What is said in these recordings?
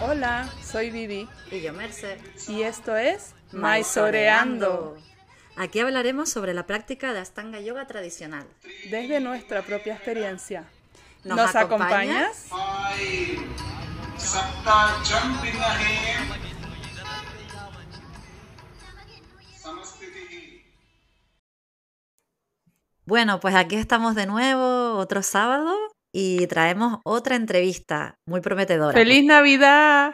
Hola, soy Vivi. Y yo, Merce. Y esto es Maizoreando. Aquí hablaremos sobre la práctica de Astanga Yoga tradicional. Desde nuestra propia experiencia. ¿Nos ¿Nos, acompañas? acompañas? Bueno, pues aquí estamos de nuevo, otro sábado, y traemos otra entrevista muy prometedora. ¡Feliz Navidad!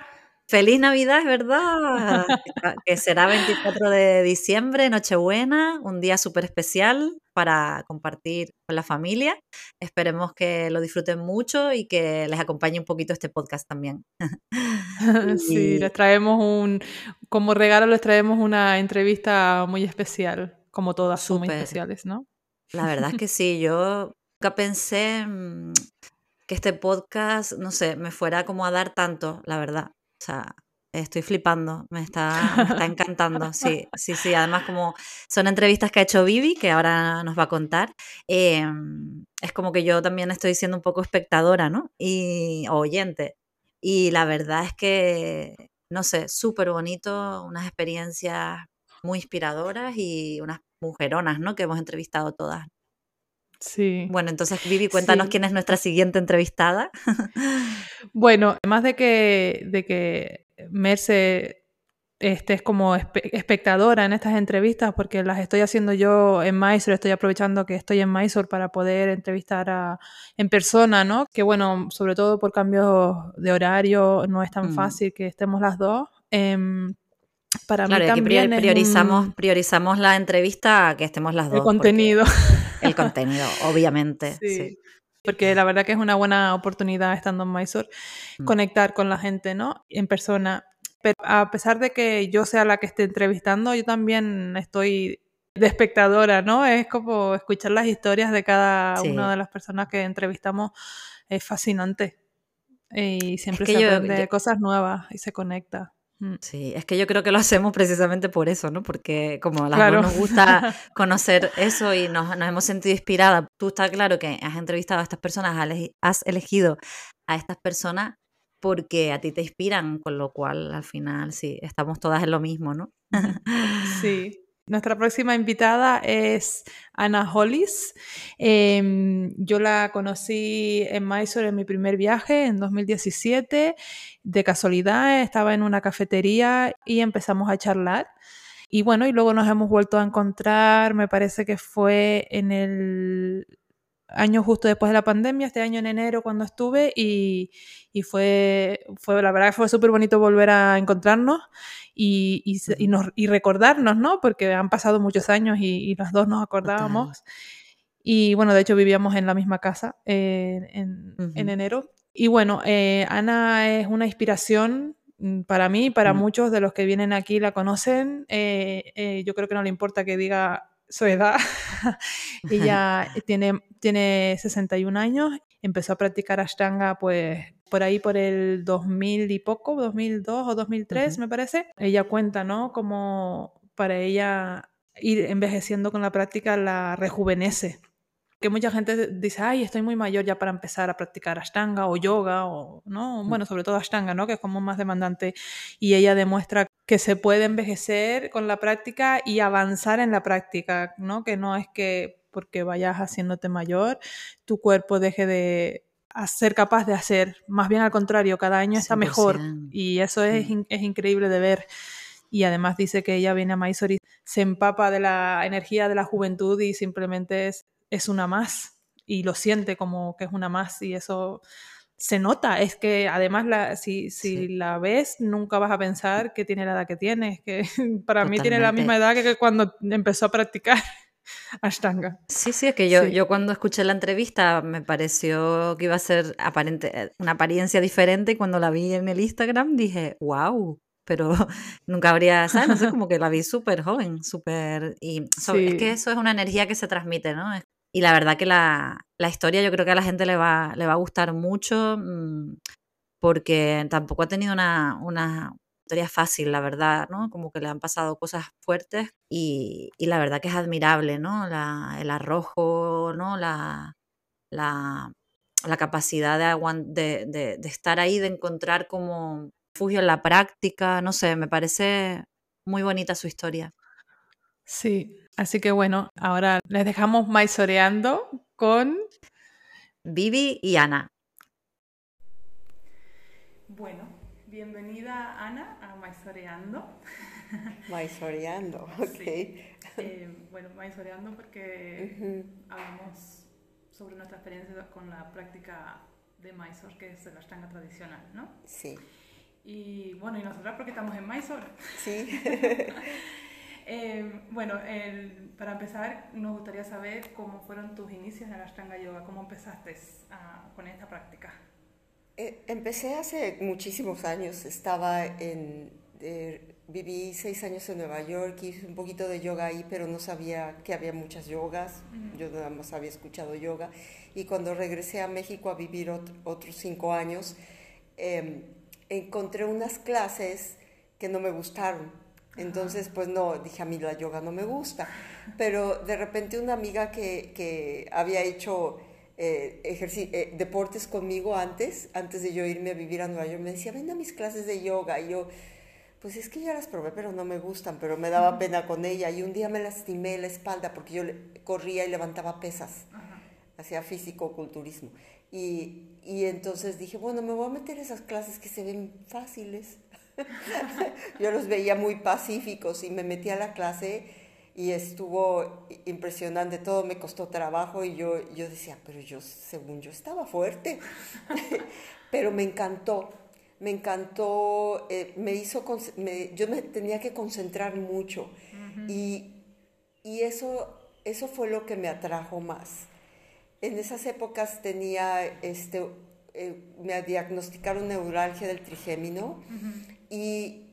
¡Feliz Navidad, es verdad! que será 24 de diciembre, Nochebuena, un día súper especial para compartir con la familia. Esperemos que lo disfruten mucho y que les acompañe un poquito este podcast también. Sí, Y- les traemos un, como regalo les traemos una entrevista muy especial, como todas son muy especiales, ¿no? La verdad es que sí, yo nunca pensé mm, que este podcast, no sé, me fuera como a dar tanto, la verdad. O sea, estoy flipando, me está, me está encantando. Sí, sí, sí. Además, como son entrevistas que ha hecho Vivi, que ahora nos va a contar, eh, es como que yo también estoy siendo un poco espectadora, ¿no? Y o oyente. Y la verdad es que, no sé, súper bonito, unas experiencias muy inspiradoras y unas mujeronas, ¿no? Que hemos entrevistado todas. Sí. Bueno, entonces, Vivi, cuéntanos Sí. quién es nuestra siguiente entrevistada. Bueno, además de que, de que Merce este, es como espe- espectadora en estas entrevistas, porque las estoy haciendo yo en Mysore, estoy aprovechando que estoy en Mysore para poder entrevistar a, en persona, ¿no? Que bueno, sobre todo por cambios de horario, no es tan Mm. fácil que estemos las dos. Em, para Claro, mí también es priorizamos, un- priorizamos la entrevista a que estemos las dos. el contenido. El contenido, obviamente. Sí. sí. Porque la verdad que es una buena oportunidad estando en Mysore Mm. conectar con la gente, ¿no? En persona. Pero a pesar de que yo sea la que esté entrevistando, yo también estoy de espectadora, ¿no? Es como escuchar las historias de cada Sí. una de las personas que entrevistamos es fascinante. Y siempre que se yo- aprende yo- cosas nuevas y se conecta. Mm. Sí, es que yo creo que lo hacemos precisamente por eso, ¿no? Porque como a las Claro. dos nos gusta conocer eso y nos, nos hemos sentido inspiradas. Tú está claro que has entrevistado a estas personas, has elegido a estas personas porque a ti te inspiran, con lo cual al final sí, estamos todas en lo mismo, ¿no? Sí. Nuestra próxima invitada es Ana Hollis. Em, yo la conocí en Mysore en mi primer viaje en 2017. De casualidad estaba en una cafetería y empezamos a charlar. Y bueno, y luego nos hemos vuelto a encontrar, me parece que fue en el año justo después de la pandemia, este año en enero cuando estuve y, y fue, fue, la verdad que fue súper bonito volver a encontrarnos y, y, y nos, y recordarnos, ¿no? Porque han pasado muchos años y, y las dos nos acordábamos. Y bueno, de hecho vivíamos en la misma casa eh, en, en Ujú. enero. Y bueno, eh, Ana es una inspiración mm, para mí para Mm. muchos de los que vienen aquí la conocen. Eh, eh, yo creo que no le importa que diga su edad. Ella tiene, tiene 61 años, empezó a practicar Ashtanga pues por ahí por el 2000 y poco, 2002 o 2003 Ujú. me parece. Ella cuenta, ¿no? Como para ella ir envejeciendo con la práctica la rejuvenece. Que mucha gente dice, ay, estoy muy mayor ya para empezar a practicar Ashtanga o yoga, o, ¿no? Mm. Bueno, sobre todo Ashtanga, ¿no? Que es como más demandante. Y ella demuestra que se puede envejecer con la práctica y avanzar en la práctica, ¿no? Que no es que porque vayas haciéndote mayor, tu cuerpo deje de ser capaz de hacer. Más bien al contrario, cada año está mejor. 100%. Y eso es, Mm. es increíble de ver. Y además dice que ella viene a Mysore y se empapa de la energía de la juventud y simplemente es, es una más. Y lo siente como que es una más. Y eso se nota. Es que además la, si, si Sí. la ves, nunca vas a pensar que tiene la edad que tiene. Es que para mí tiene la Totalmente. misma edad que, cuando empezó a practicar Ashtanga. Sí, sí, es que yo, Sí. yo cuando escuché la entrevista me pareció que iba a ser aparente, una apariencia diferente y cuando la vi en el Instagram dije, wow, pero nunca habría, ¿sabes? No sé, como que la vi súper joven, súper... Y so- es que Sí. eso es una energía que se transmite, ¿no? Y la verdad que la, la historia yo creo que a la gente le va, le va a gustar mucho mm, porque tampoco ha tenido una, una historia fácil, la verdad, ¿no? Como que le han pasado cosas fuertes y, y la verdad que es admirable, ¿no? La, el arrojo, ¿no? La, la, la capacidad de, de, estar ahí, de encontrar como refugio en la práctica, no sé, me parece muy bonita su historia. Sí, así que bueno, ahora les dejamos maizoreando con Vivi y Ana. Bueno, bienvenida Ana a Maizoreando. Maizoreando, ok. Eh, bueno, Maizoreando porque hablamos sobre nuestra experiencia con la práctica de Mysore, que es la ashtanga tradicional, ¿no? Sí. Y bueno, ¿y nosotras porque estamos en Mysore? Sí. Eh, bueno, para empezar, nos gustaría saber cómo fueron tus inicios en el Ashtanga Yoga, cómo empezaste con esta práctica. Eh, empecé hace muchísimos años, estaba en, viví seis años en Nueva York, hice un poquito de yoga ahí, pero no sabía que había muchas yogas, yo nada más había escuchado yoga, y cuando regresé a México a vivir otros cinco años, em, encontré unas clases que no me gustaron entonces, pues no, dije a mí la yoga no me gusta. Pero de repente una amiga que, que había hecho eh, eh, deportes conmigo antes, antes de yo irme a vivir a Nueva York, me decía, ven a mis clases de yoga. Y yo, pues es que ya las probé, pero no me gustan, pero me daba pena con ella. Y un día me lastimé la espalda porque yo corría y levantaba pesas, hacía físico-culturismo. Y, y entonces dije, bueno, me voy a meter esas clases que se ven fáciles. yo los veía muy pacíficos y me metí a la clase y estuvo impresionante, todo me costó trabajo y yo, yo decía, pero yo, según yo, estaba fuerte, pero me encantó, me encantó, eh, me hizo, yo me tenía que concentrar mucho y, y eso, eso fue lo que me atrajo más. En esas épocas tenía, este, eh, me diagnosticaron neuralgia del trigémino y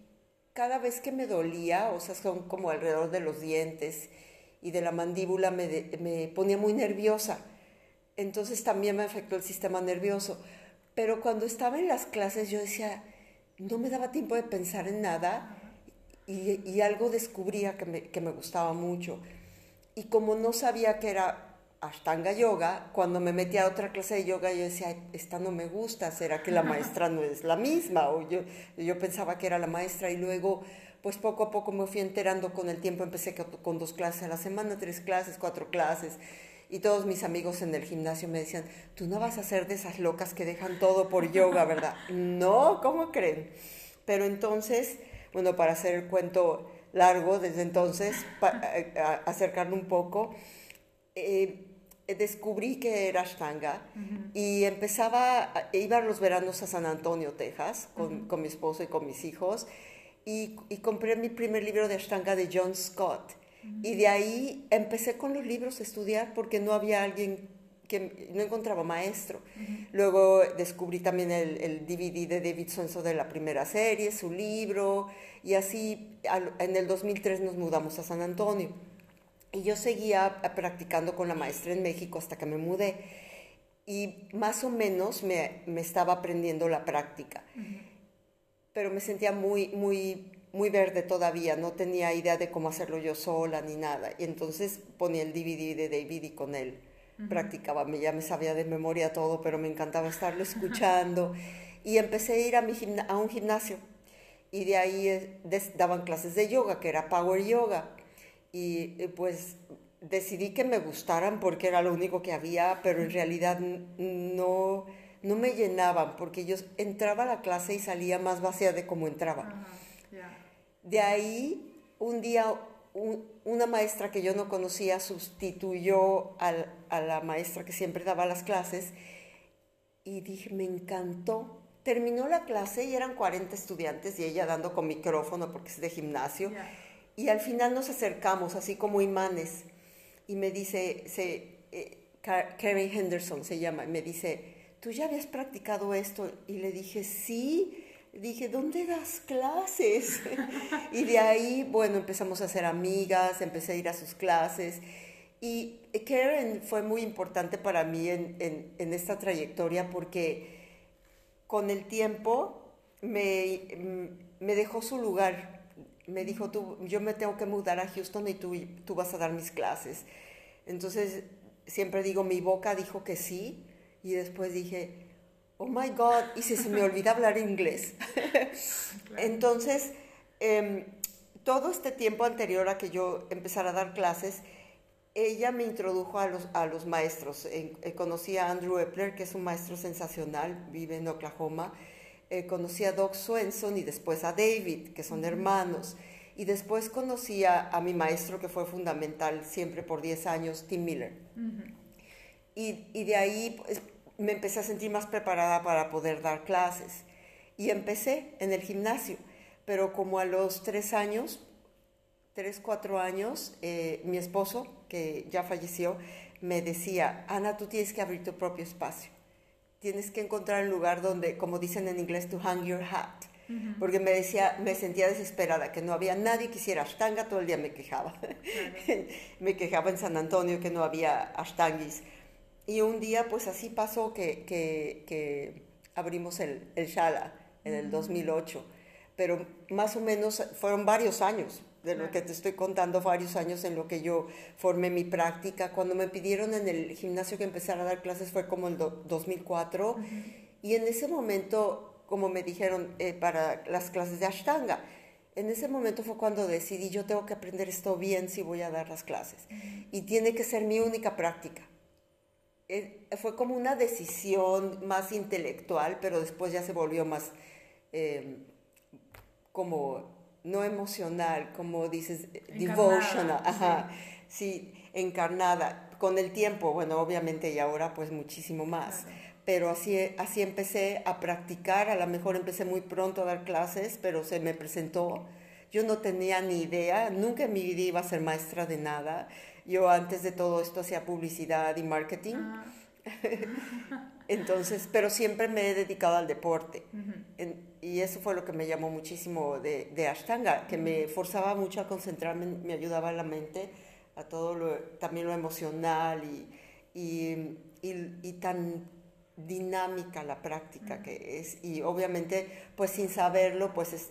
cada vez que me dolía, o sea, son como alrededor de los dientes y de la mandíbula, me, me ponía muy nerviosa. Entonces también me afectó el sistema nervioso. Pero cuando estaba en las clases yo decía, no me daba tiempo de pensar en nada y, y algo descubría que me, que me, gustaba mucho. Y como no sabía que era Ashtanga Yoga, cuando me metí a otra clase de yoga, yo decía, esta no me gusta, ¿será que la maestra no es la misma? O yo, yo pensaba que era la maestra y luego, pues poco a poco me fui enterando con el tiempo, empecé con dos clases a la semana, tres clases, cuatro clases. Y todos mis amigos en el gimnasio me decían, tú no vas a ser de esas locas que dejan todo por yoga, ¿verdad? no, ¿cómo creen? Pero entonces, bueno, para hacer el cuento largo, desde entonces, eh, acercarlo un poco, eh, descubrí que era Ashtanga y empezaba, iba a los veranos a San Antonio, Texas, con, con mi esposo y con mis hijos, y, y, compré mi primer libro de Ashtanga de John Scott. Y de ahí empecé con los libros a estudiar porque no había alguien que no encontraba maestro. Luego descubrí también el, el, DVD de David Sonso de la primera serie, su libro, y así en el 2003 nos mudamos a San Antonio. Y yo seguía practicando con la maestra en México hasta que me mudé. Y más o menos me, me estaba aprendiendo la práctica. Pero me sentía muy, muy, muy verde todavía. No tenía idea de cómo hacerlo yo sola ni nada. Y entonces ponía el DVD de David y con él practicaba. Ya me sabía de memoria todo, pero me encantaba estarlo escuchando. y empecé a ir a, mi a un gimnasio. Y de ahí eh, daban clases de yoga, que era Power Yoga y pues decidí que me gustaran porque era lo único que había, pero en realidad no, no me llenaban porque yo entraba a la clase y salía más vacía de como entraba. De ahí, un día, una maestra que yo no conocía sustituyó a la maestra que siempre daba las clases y dije, me encantó. Terminó la clase y eran 40 estudiantes y ella dando con micrófono porque es de gimnasio. Y al final nos acercamos, así como imanes. Y me dice, se, eh, Karen Henderson se llama, y me dice, ¿tú ya habías practicado esto? Y le dije, sí. Dije, ¿dónde das clases? y de ahí, bueno, empezamos a ser amigas, empecé a ir a sus clases. Y Karen fue muy importante para mí en, en, en esta trayectoria porque con el tiempo me, me dejó su lugar me dijo, tú, yo me tengo que mudar a Houston y tú, tú vas a dar mis clases. Entonces, siempre digo, mi boca dijo que sí y después dije, oh my God, y si se me olvida hablar inglés. Entonces, em, todo este tiempo anterior a que yo empezara a dar clases, ella me introdujo a los, a los maestros. Eh, conocí a Andrew Epler, que es un maestro sensacional, vive en Oklahoma. Eh, conocí a Doc Swenson y después a David, que son hermanos. Y después conocí a, mi maestro, que fue fundamental siempre por 10 años, Tim Miller. y, y, de ahí pues, me empecé a sentir más preparada para poder dar clases. Y empecé en el gimnasio, pero como a los tres años, tres, cuatro años, eh, mi esposo, que ya falleció, me decía, Ana, tú tienes que abrir tu propio espacio. Tienes que encontrar un lugar donde, como dicen en inglés, to hang your hat. Porque me decía, me sentía desesperada, que no había nadie que hiciera ashtanga, todo el día me quejaba. me quejaba en San Antonio que no había ashtangis. Y un día, pues así pasó que, que, abrimos el, el, Shala en el 2008. Pero más o menos fueron varios años, de lo que te estoy contando, varios años en lo que yo formé mi práctica. Cuando me pidieron en el gimnasio que empezara a dar clases fue como el 2004. Y en ese momento, como me dijeron eh, para las clases de Ashtanga, en ese momento fue cuando decidí, yo tengo que aprender esto bien si voy a dar las clases. Y tiene que ser mi única práctica eh, fue como una decisión más intelectual, pero después ya se volvió más eh, como no emocional, como dices, devotional, ajá, sí. encarnada. Con el tiempo, bueno, obviamente y ahora pues muchísimo más. Pero así, así empecé a practicar, a lo mejor empecé muy pronto a dar clases, pero se me presentó. Yo no tenía ni idea, nunca en mi vida iba a ser maestra de nada. Yo antes de todo esto hacía publicidad y marketing. Ah. Entonces, pero siempre me he dedicado al deporte. y eso fue lo que me llamó muchísimo de, de Ashtanga, que me forzaba mucho a concentrarme, me ayudaba a la mente, a todo lo, también lo emocional y, y, y, tan dinámica la práctica que es. Y obviamente, pues sin saberlo, pues es,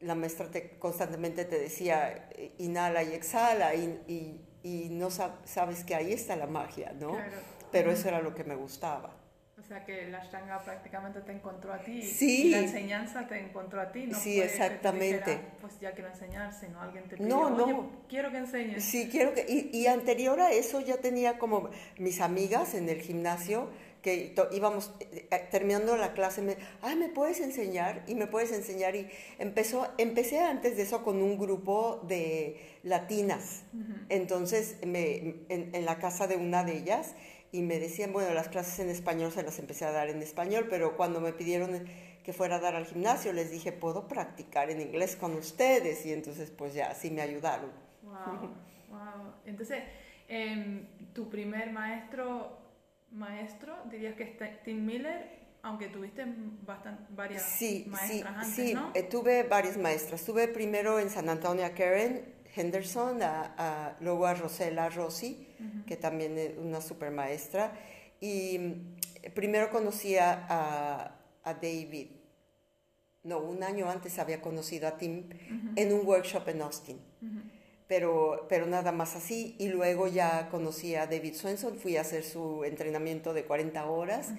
la maestra te, constantemente te decía, inhala y exhala, y, y no sabes que ahí está la magia, ¿no? Pero eso era lo que me gustaba. O sea que la Ashtanga prácticamente te encontró a ti. Sí. Y la enseñanza te encontró a ti. No sí, exactamente. pues ya quiero enseñar, sino alguien te pidió, no, no. quiero que enseñes. Sí, quiero que... Y, y anterior a eso ya tenía como mis amigas en el gimnasio que íbamos eh, eh, terminando la clase, me, ay, ¿me puedes enseñar? Y me puedes enseñar. Y empezó, empecé antes de eso con un grupo de latinas. Entonces, me, en, la casa de una de ellas, y me decían, bueno, las clases en español se las empecé a dar en español, pero cuando me pidieron que fuera a dar al gimnasio, les dije, ¿puedo practicar en inglés con ustedes? Y entonces, pues ya, así me ayudaron. Wow, wow. Entonces, em, tu primer maestro maestro, dirías que es Tim Miller, aunque tuviste bastante, varias maestras antes, sí, ¿no? Sí, tuve varias maestras. Estuve primero en San Antonio Karen Henderson, a, luego a Rosela Rossi, que también es una super maestra. Y mm, primero conocí a, David. No, un año antes había conocido a Tim en un workshop en Austin pero, pero nada más así. Y luego ya conocí a David Swenson, fui a hacer su entrenamiento de 40 horas.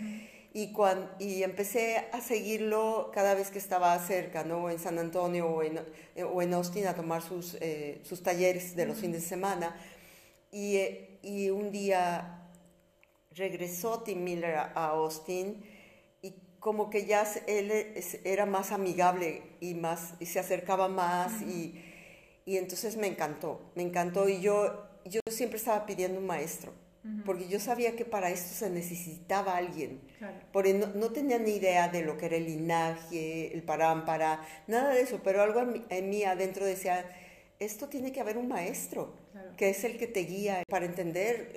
Y, cuando, y empecé a seguirlo cada vez que estaba cerca, ¿no? En San Antonio o en, eh, o en Austin a tomar sus, eh, sus talleres de los fines de semana. Y, eh, y, un día regresó Tim Miller a, Austin y como que ya él era más amigable y, más, y se acercaba más y y entonces me encantó, me encantó y yo, yo siempre estaba pidiendo un maestro, porque yo sabía que para esto se necesitaba alguien, porque no, tenía ni idea de lo que era el linaje, el parámpara, nada de eso, pero algo en mí, adentro decía, esto tiene que haber un maestro, que es el que te guía para entender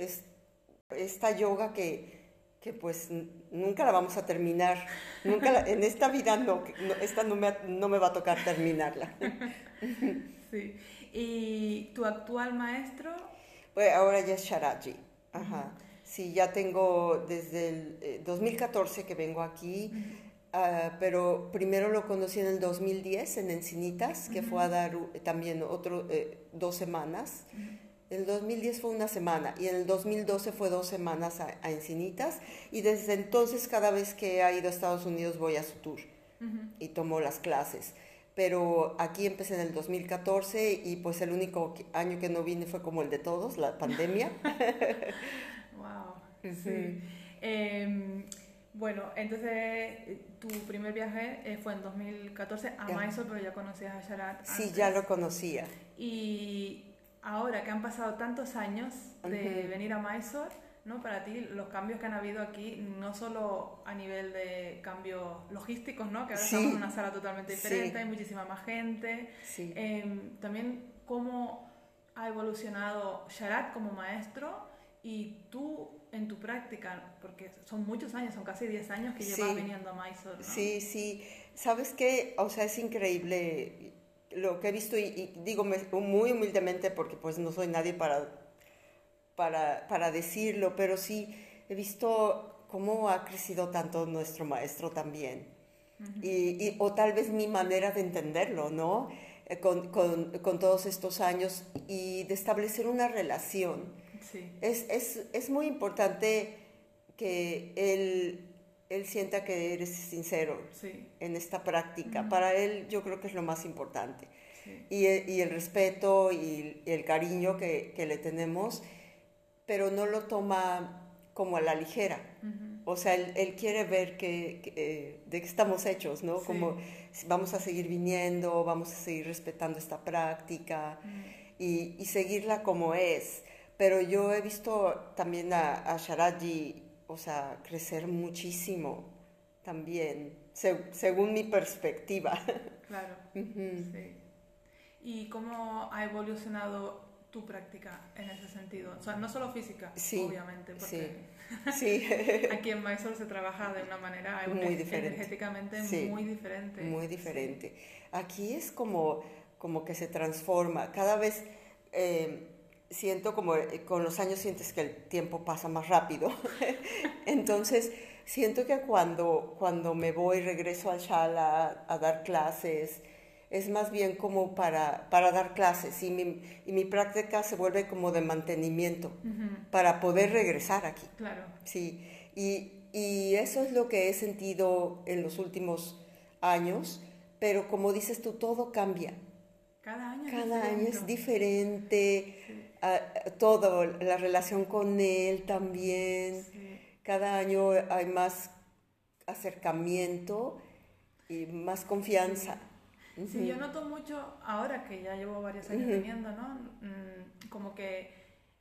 esta yoga que, que pues nunca la vamos a terminar, nunca en esta vida no, esta no me, no me va a tocar terminarla. Sí. ¿Y tu actual maestro? Pues ahora ya es Sharaji. Ajá. Sí, ya tengo desde el 2014 eh, que vengo aquí, ah, pero primero lo conocí en el 2010 en Encinitas, que fue a dar también otro, eh, dos semanas. En el 2010 fue una semana y en el 2012 fue dos semanas a, a Encinitas y desde entonces cada vez que he ido a Estados Unidos voy a su tour y tomo las clases. Pero aquí empecé en el 2014 y pues el único año que no vine fue como el de todos, la pandemia. Wow. Sí. Em, bueno, entonces eh, tu primer viaje eh, fue en 2014 a. Mysore, pero ya conocías a Sharat. Sí, antes. ya lo conocía. Y ahora que han pasado tantos años de Ujú. venir a Mysore, ¿no? Para ti, los cambios que han habido aquí, no solo a nivel de cambios logísticos, ¿no? Que ahora Sí. estamos en una sala totalmente Sí. diferente, hay muchísima más gente. Sí. Em, también cómo ha evolucionado Sharat como maestro y tú en tu práctica, porque son muchos años, son casi 10 años que llevas viniendo a Mysore, ¿no? Sí, sí. ¿Sabes qué? O sea, es increíble lo que he visto y, y digo muy humildemente porque pues no soy nadie para, para, para decirlo, pero sí he visto cómo ha crecido tanto nuestro maestro también. y, y- o tal vez mi manera de entenderlo, ¿no? Eh, Con, con, con todos estos años y de establecer una relación. Sí. Es, es, es muy importante que él, él sienta que eres sincero Sí. en esta práctica. Para él yo creo que es lo más importante. Sí. Y, el- y el respeto y, y el cariño que, que le tenemos, pero no lo toma como a la ligera. O sea, él, él quiere ver que, que, eh, de qué estamos hechos, ¿no? Sí. Como vamos a seguir viniendo, vamos a seguir respetando esta práctica y, y seguirla como es. Pero yo he visto también a, a Sharaji, o sea, crecer muchísimo también, se- según mi perspectiva. Claro. Sí. ¿Y cómo ha evolucionado tu práctica en ese sentido? O sea, no solo física, Sí, obviamente, porque Sí, aquí en Mysore se trabaja de una manera Muy diferente. energéticamente muy diferente. muy diferente. Aquí es como, como que se transforma. Cada vez eh, siento como eh, con los años sientes que el tiempo pasa más rápido. Entonces siento que cuando, cuando me voy, regreso al Shala a, dar clases, es más bien como para, para dar clases y mi, y mi práctica se vuelve como de mantenimiento para poder regresar aquí. Claro. Sí, y, y eso es lo que he sentido en los últimos años, pero como dices tú, todo cambia. Cada año es Cada año es diferente. todo, la relación con él también. Sí. Cada año hay más acercamiento y más confianza. Sí, yo noto mucho, ahora que ya llevo varios años viniendo, ¿no? Mm, Como que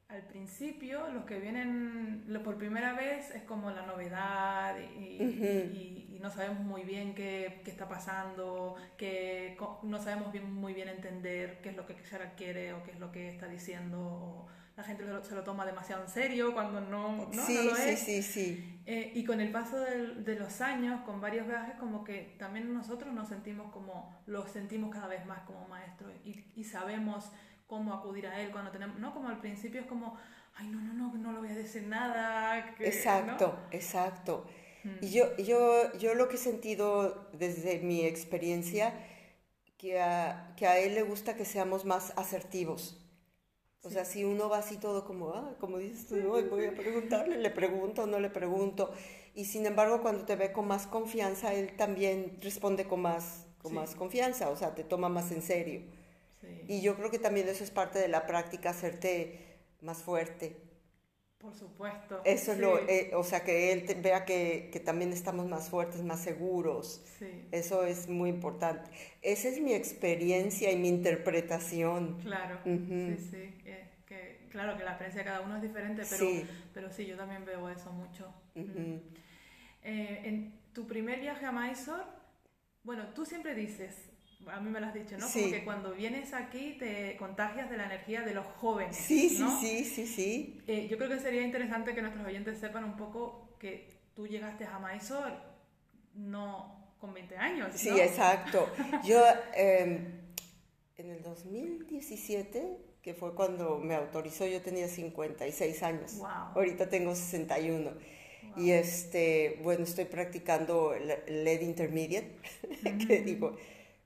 al principio los que vienen lo- por primera vez es como la novedad y, y- y no sabemos muy bien qué, qué está pasando, que no sabemos bien, muy bien entender qué es lo que Shara quiere o qué es lo que está diciendo. o la gente se lo, se lo toma demasiado en serio cuando no, no, sí, no lo es. sí, sí. Eh, y con el paso del- de los años, con varios viajes, como que también nosotros nos sentimos como, lo sentimos cada vez más como maestros y, y sabemos cómo acudir a él cuando tenemos, no como al principio es como, ay, no, no, no, no le voy a decir nada. que- Exacto, ¿no? exacto. Mm. Y yo, yo, yo lo que he sentido desde mi experiencia, que a, que a él le gusta que seamos más asertivos. O sea, si uno va así todo como, ah, como dices tú, no, voy a preguntarle, le pregunto, no le pregunto. Y sin embargo, cuando te ve con más confianza, él también responde con más, con Sí. más confianza, o sea, te toma más en serio. Sí, Y yo creo que también eso es parte de la práctica, hacerte más fuerte. por supuesto. Eso es sí, lo, eh, o sea, que él te- vea que, que también estamos más fuertes, más seguros. sí, Eso es muy importante. Esa es mi experiencia y mi interpretación. claro. Ujú. Sí, sí. Claro que la experiencia de cada uno es diferente, pero Sí. pero sí, yo también veo eso mucho. Ujú. Eh, en tu primer viaje a Mysore, bueno, tú siempre dices, a mí me lo has dicho, ¿no? Sí. Como que cuando vienes aquí te contagias de la energía de los jóvenes. Sí, sí, ¿no? sí, sí, sí. Eh, yo creo que sería interesante que nuestros oyentes sepan un poco que tú llegaste a Mysore no con 20 años. Sí, ¿no? exacto. Yo eh, en el 2017, que fue cuando me autorizó, yo tenía 56 años. Wow. Ahorita tengo 61. Y este, bueno, estoy practicando LED Intermediate, que digo,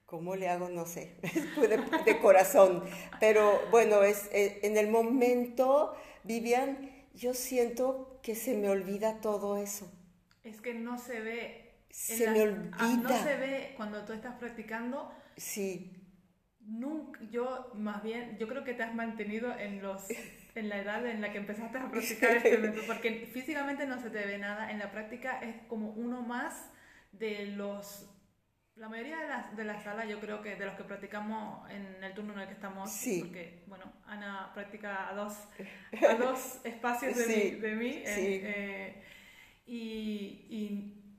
¿Cómo le hago? No sé, de, de corazón. Pero bueno, es, eh, en el momento, Vivian, yo siento que se me olvida todo eso. Es que no se ve. Se me olvida. Ah, no se ve cuando tú estás practicando. Sí. Nunca, yo más bien, yo creo que te has mantenido en los en la edad en la que empezaste a practicar este método, porque físicamente no se te ve nada, en la práctica es como uno más de los la mayoría de las de la sala yo creo que de los que practicamos en el turno en el que estamos, sí. porque bueno, Ana practica a dos, a dos espacios de mí, de mí sí. eh, y, y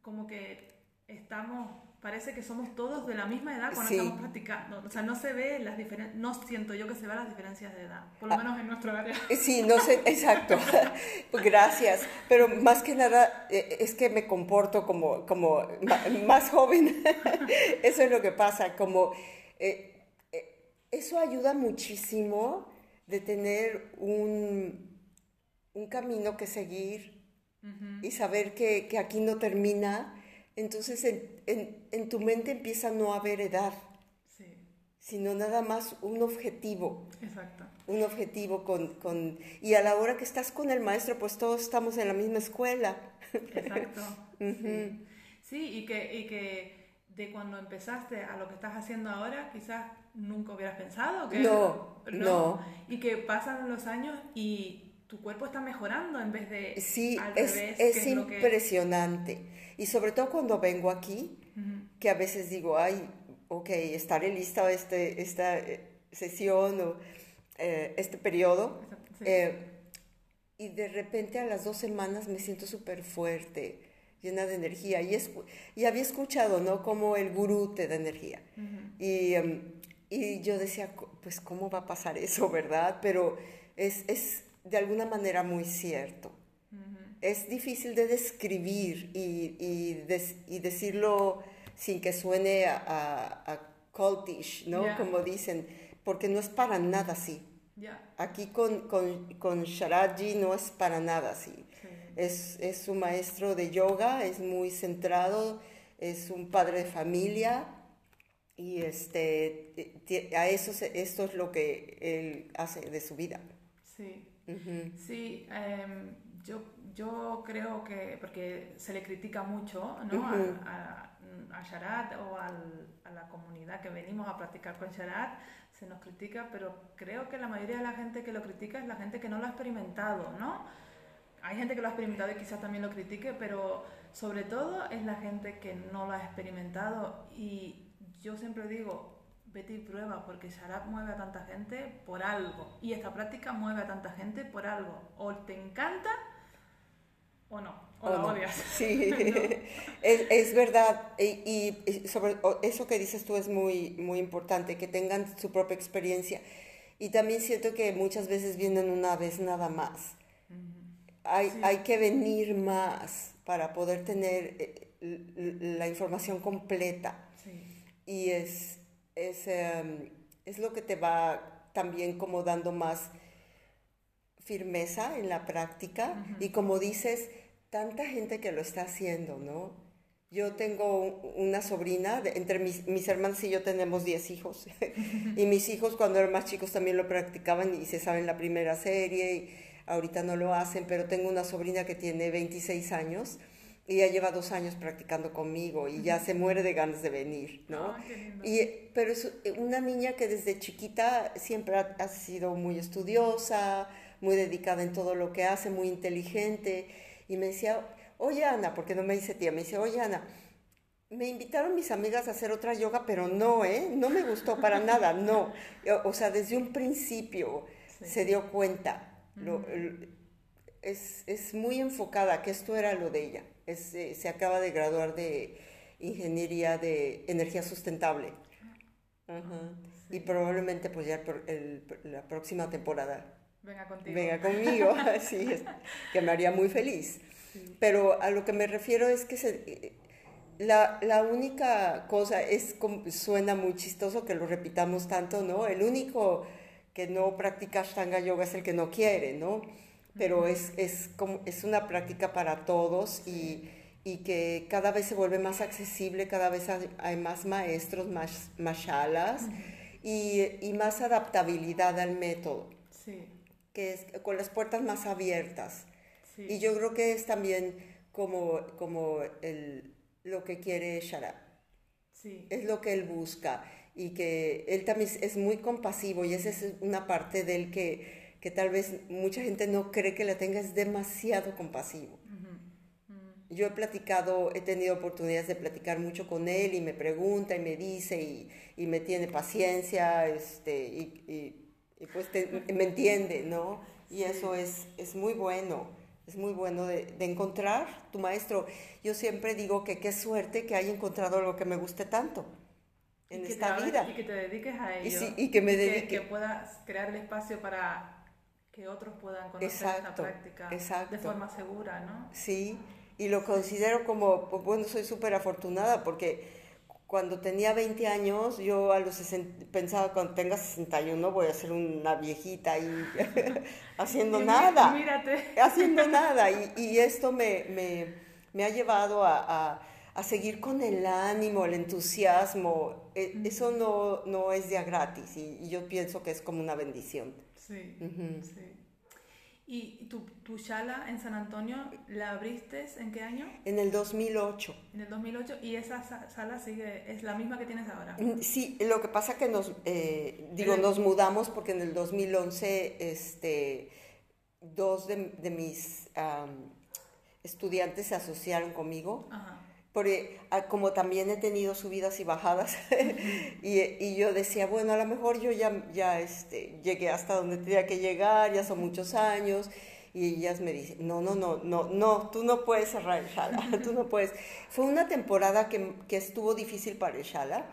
como que estamos parece que somos todos de la misma edad cuando Sí. estamos practicando. O sea, no se ve las diferencias, no siento yo que se vean las diferencias de edad, por lo Ah. menos en nuestro área. Eh, Sí, no sé, exacto. Gracias. Pero más que nada eh, es que me comporto como, como más joven. Eso es lo que pasa. Como eh, eh, eso ayuda muchísimo de tener un, un camino que seguir y saber que, que aquí no termina. Entonces en, en- en tu mente empieza a no haber edad, Sí, sino nada más un objetivo exacto. un objetivo con, con... Y a la hora que estás con el maestro, pues todos estamos en la misma escuela. Exacto. sí. Sí, y que, y que de cuando empezaste a lo que estás haciendo ahora, quizás nunca hubieras pensado que... No, no. Y que pasan los años y tu cuerpo está mejorando en vez de Sí, al es, revés. es que es lo que- impresionante. Y sobre todo cuando vengo aquí, que a veces digo, ay, ok, estaré lista este, esta eh, sesión o eh, este periodo. Sí. Eh, y de repente a las dos semanas me siento súper fuerte, llena de energía. Y, escu- y había escuchado, ¿no? Como el gurú te da energía. y, em, y yo decía, "Co- pues, ¿cómo va a pasar eso, verdad? Pero es, es de alguna manera muy cierto. Es difícil de describir y, y, des- y decirlo sin que suene a, a, a cultish, ¿no? Como dicen, porque no es para nada así. Ya, Aquí con, con, con Sharaji no es para nada así. sí. Es, es un maestro de yoga, es muy centrado, es un padre de familia y este, a eso se- esto es lo que él hace de su vida. Sí. Ujú. Sí, em, yo, yo creo que, porque se le critica mucho ¿no? Ujú. a, a, a Sharat o al- a la comunidad que venimos a practicar con Sharat, se nos critica, pero creo que la mayoría de la gente que lo critica es la gente que no lo ha experimentado, ¿no? Hay gente que lo ha experimentado y quizás también lo critique, pero sobre todo es la gente que no lo ha experimentado y yo siempre digo, vete y prueba, porque Sharat mueve a tanta gente por algo y esta práctica mueve a tanta gente por algo. O te encanta o no, o, ¿O la no? odias. Sí, ¿no? es, es verdad. Y, y sobre eso que dices tú es muy, muy importante, que tengan su propia experiencia. Y también siento que muchas veces vienen una vez nada más. Hay, Sí. hay que venir más para poder tener eh, la información completa. Sí, Y es, es, em, es lo que te va también como dando más firmeza en la práctica. Y como dices, tanta gente que lo está haciendo, ¿no? Yo tengo un- una sobrina, de- entre mis, mis hermanas y yo tenemos 10 hijos. y mis hijos cuando eran más chicos también lo practicaban y se saben la primera serie. Y ahorita no lo hacen, pero tengo una sobrina que tiene 26 años. Y ya lleva dos años practicando conmigo y ya se muere de ganas de venir, ¿no? Lindo. Y, pero es una niña que desde chiquita siempre ha, ha sido muy estudiosa, muy dedicada en todo lo que hace, muy inteligente. Y me decía, oye Ana, porque no me dice tía, me dice, oye Ana, me invitaron mis amigas a hacer otra yoga, pero no, ¿eh? No me gustó para nada, no. O, sea, desde un principio Sí. se dio cuenta. Lo- es, es muy enfocada, que esto era lo de ella. Es, eh, se acaba de graduar de Ingeniería de Energía Sustentable. Ajá. Y probablemente pues ya el- la próxima temporada venga contigo. venga conmigo, sí, es- que me haría muy feliz. Pero a lo que me refiero es que se- la, la única cosa es, suena muy chistoso que lo repitamos tanto, ¿no? El único que no practica Ashtanga Yoga es el que no quiere, ¿no? Pero es, es, como, es una práctica para todos y, y que cada vez se vuelve más accesible, cada vez hay más maestros, más, más shalas y, y, más adaptabilidad al método, sí. Que es con las puertas más abiertas. Sí. Y yo creo que es también como, como el, lo que quiere Sharap. Sí. Es lo que él busca y que él también es muy compasivo y esa es una parte de él que, que tal vez mucha gente no cree que la tenga, es demasiado compasivo. Yo he platicado, he tenido oportunidades de platicar mucho con él y me pregunta y me dice y, y me tiene paciencia este, y, y, pues me entiende, ¿no? Y eso es, es muy bueno, es muy bueno de, de, encontrar tu maestro. Yo siempre digo que qué suerte que haya encontrado algo que me guste tanto en esta vida. Y que te dediques a ello. Y, que me dedique. Que, puedas crear el espacio para que otros puedan conocer esta práctica de forma segura, ¿no? Sí, y lo considero como, pues, bueno, soy súper afortunada porque cuando tenía 20 años, yo a los 60, pensaba cuando tenga 61 voy a ser una viejita ahí haciendo nada. Mírate. Haciendo nada. Y, y esto me, me, me, ha llevado a a seguir con el ánimo, el entusiasmo. E, eso no, no es ya gratis y, yo pienso que es como una bendición. Sí, sí. ¿Y tu, tu Shala en San Antonio la abriste en qué año? En el 2008. En el 2008 y esa sala sigue es la misma que tienes ahora. Mm, sí, lo que pasa que nos eh, digo nos mudamos porque en el 2011 este dos de, de mis estudiantes se asociaron conmigo. Ajá porque ah, como también he tenido subidas y bajadas, y, y, yo decía, bueno, a lo mejor yo ya, ya este, llegué hasta donde tenía que llegar, ya son muchos años, y ellas me dicen, no, no, no, no, no, tú no puedes cerrar el Shala, tú no puedes. Fue una temporada que, que estuvo difícil para el Shala,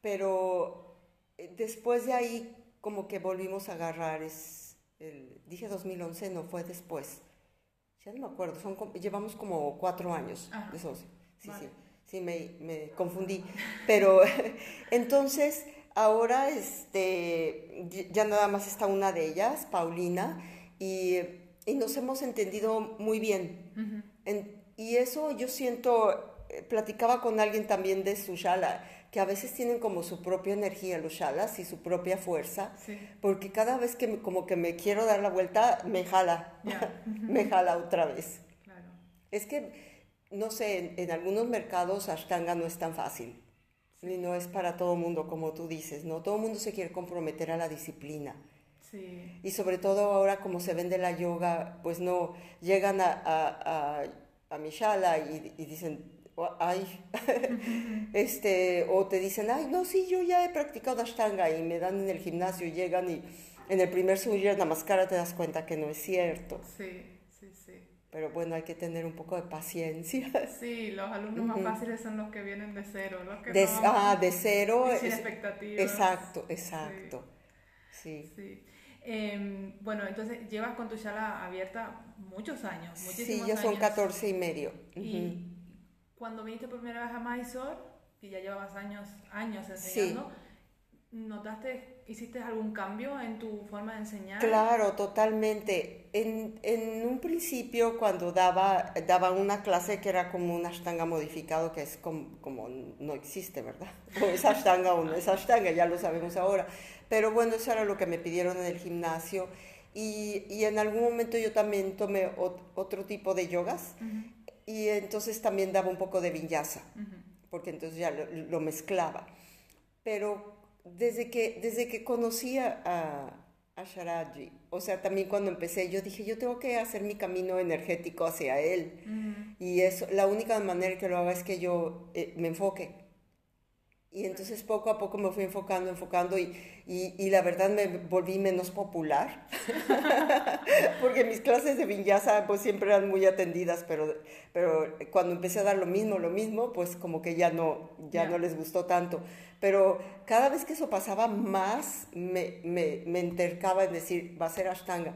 pero eh, después de ahí como que volvimos a agarrar, es, el, dije 2011, no fue después, ya no me acuerdo, son, llevamos como cuatro años de socio. Sí, sí, sí, me, me confundí. Pero entonces, ahora este, ya nada más está una de ellas, Paulina, y, y nos hemos entendido muy bien. y eso yo siento, eh, platicaba con alguien también de su shala, que a veces tienen como su propia energía los shalas y su propia fuerza, porque cada vez que como que me quiero dar la vuelta, me jala, me jala otra vez. Claro. Es que no sé, en, algunos mercados Ashtanga no es tan fácil. Y no es para todo el mundo, como tú dices, ¿no? Todo el mundo se quiere comprometer a la disciplina. Sí. Y sobre todo ahora como se vende la yoga, pues no, llegan a, a, a, mi shala y, dicen, ay, este, o te dicen, ay, no, sí, yo ya he practicado Ashtanga y me dan en el gimnasio y llegan y en el primer Surya Namaskara te das cuenta que no es cierto. Sí pero bueno, hay que tener un poco de paciencia. Sí, los alumnos más fáciles son los que vienen de cero, los que de, no, ah, de cero. Sin expectativas. Exacto, exacto. Sí. sí. Em, bueno, entonces llevas con tu sala abierta muchos años, muchísimos Sí, ya son 14 y medio. Y cuando viniste por primera vez a Mysore, y ya llevabas años, años enseñando, ¿Notaste, hiciste algún cambio en tu forma de enseñar? Claro, totalmente. En, en un principio, cuando daba, daba una clase que era como un ashtanga modificado, que es como, como no existe, ¿verdad? O es ashtanga o no es ashtanga, ya lo sabemos ahora. Pero bueno, eso era lo que me pidieron en el gimnasio. Y, y en algún momento yo también tomé otro tipo de yogas. Y entonces también daba un poco de vinyasa, porque entonces ya lo, lo mezclaba. Pero desde que, desde que conocí a, a Sharaji, o sea, también cuando empecé, yo dije, yo tengo que hacer mi camino energético hacia él. Y eso, la única manera que lo haga es que yo eh, me enfoque. Y entonces poco a poco me fui enfocando, enfocando y, y, la verdad me volví menos popular, porque mis clases de vinyasa pues siempre eran muy atendidas, pero, pero cuando empecé a dar lo mismo, lo mismo, pues como que ya no, ya no les gustó tanto. Pero cada vez que eso pasaba, más me, me, me entercaba en decir, va a ser Ashtanga.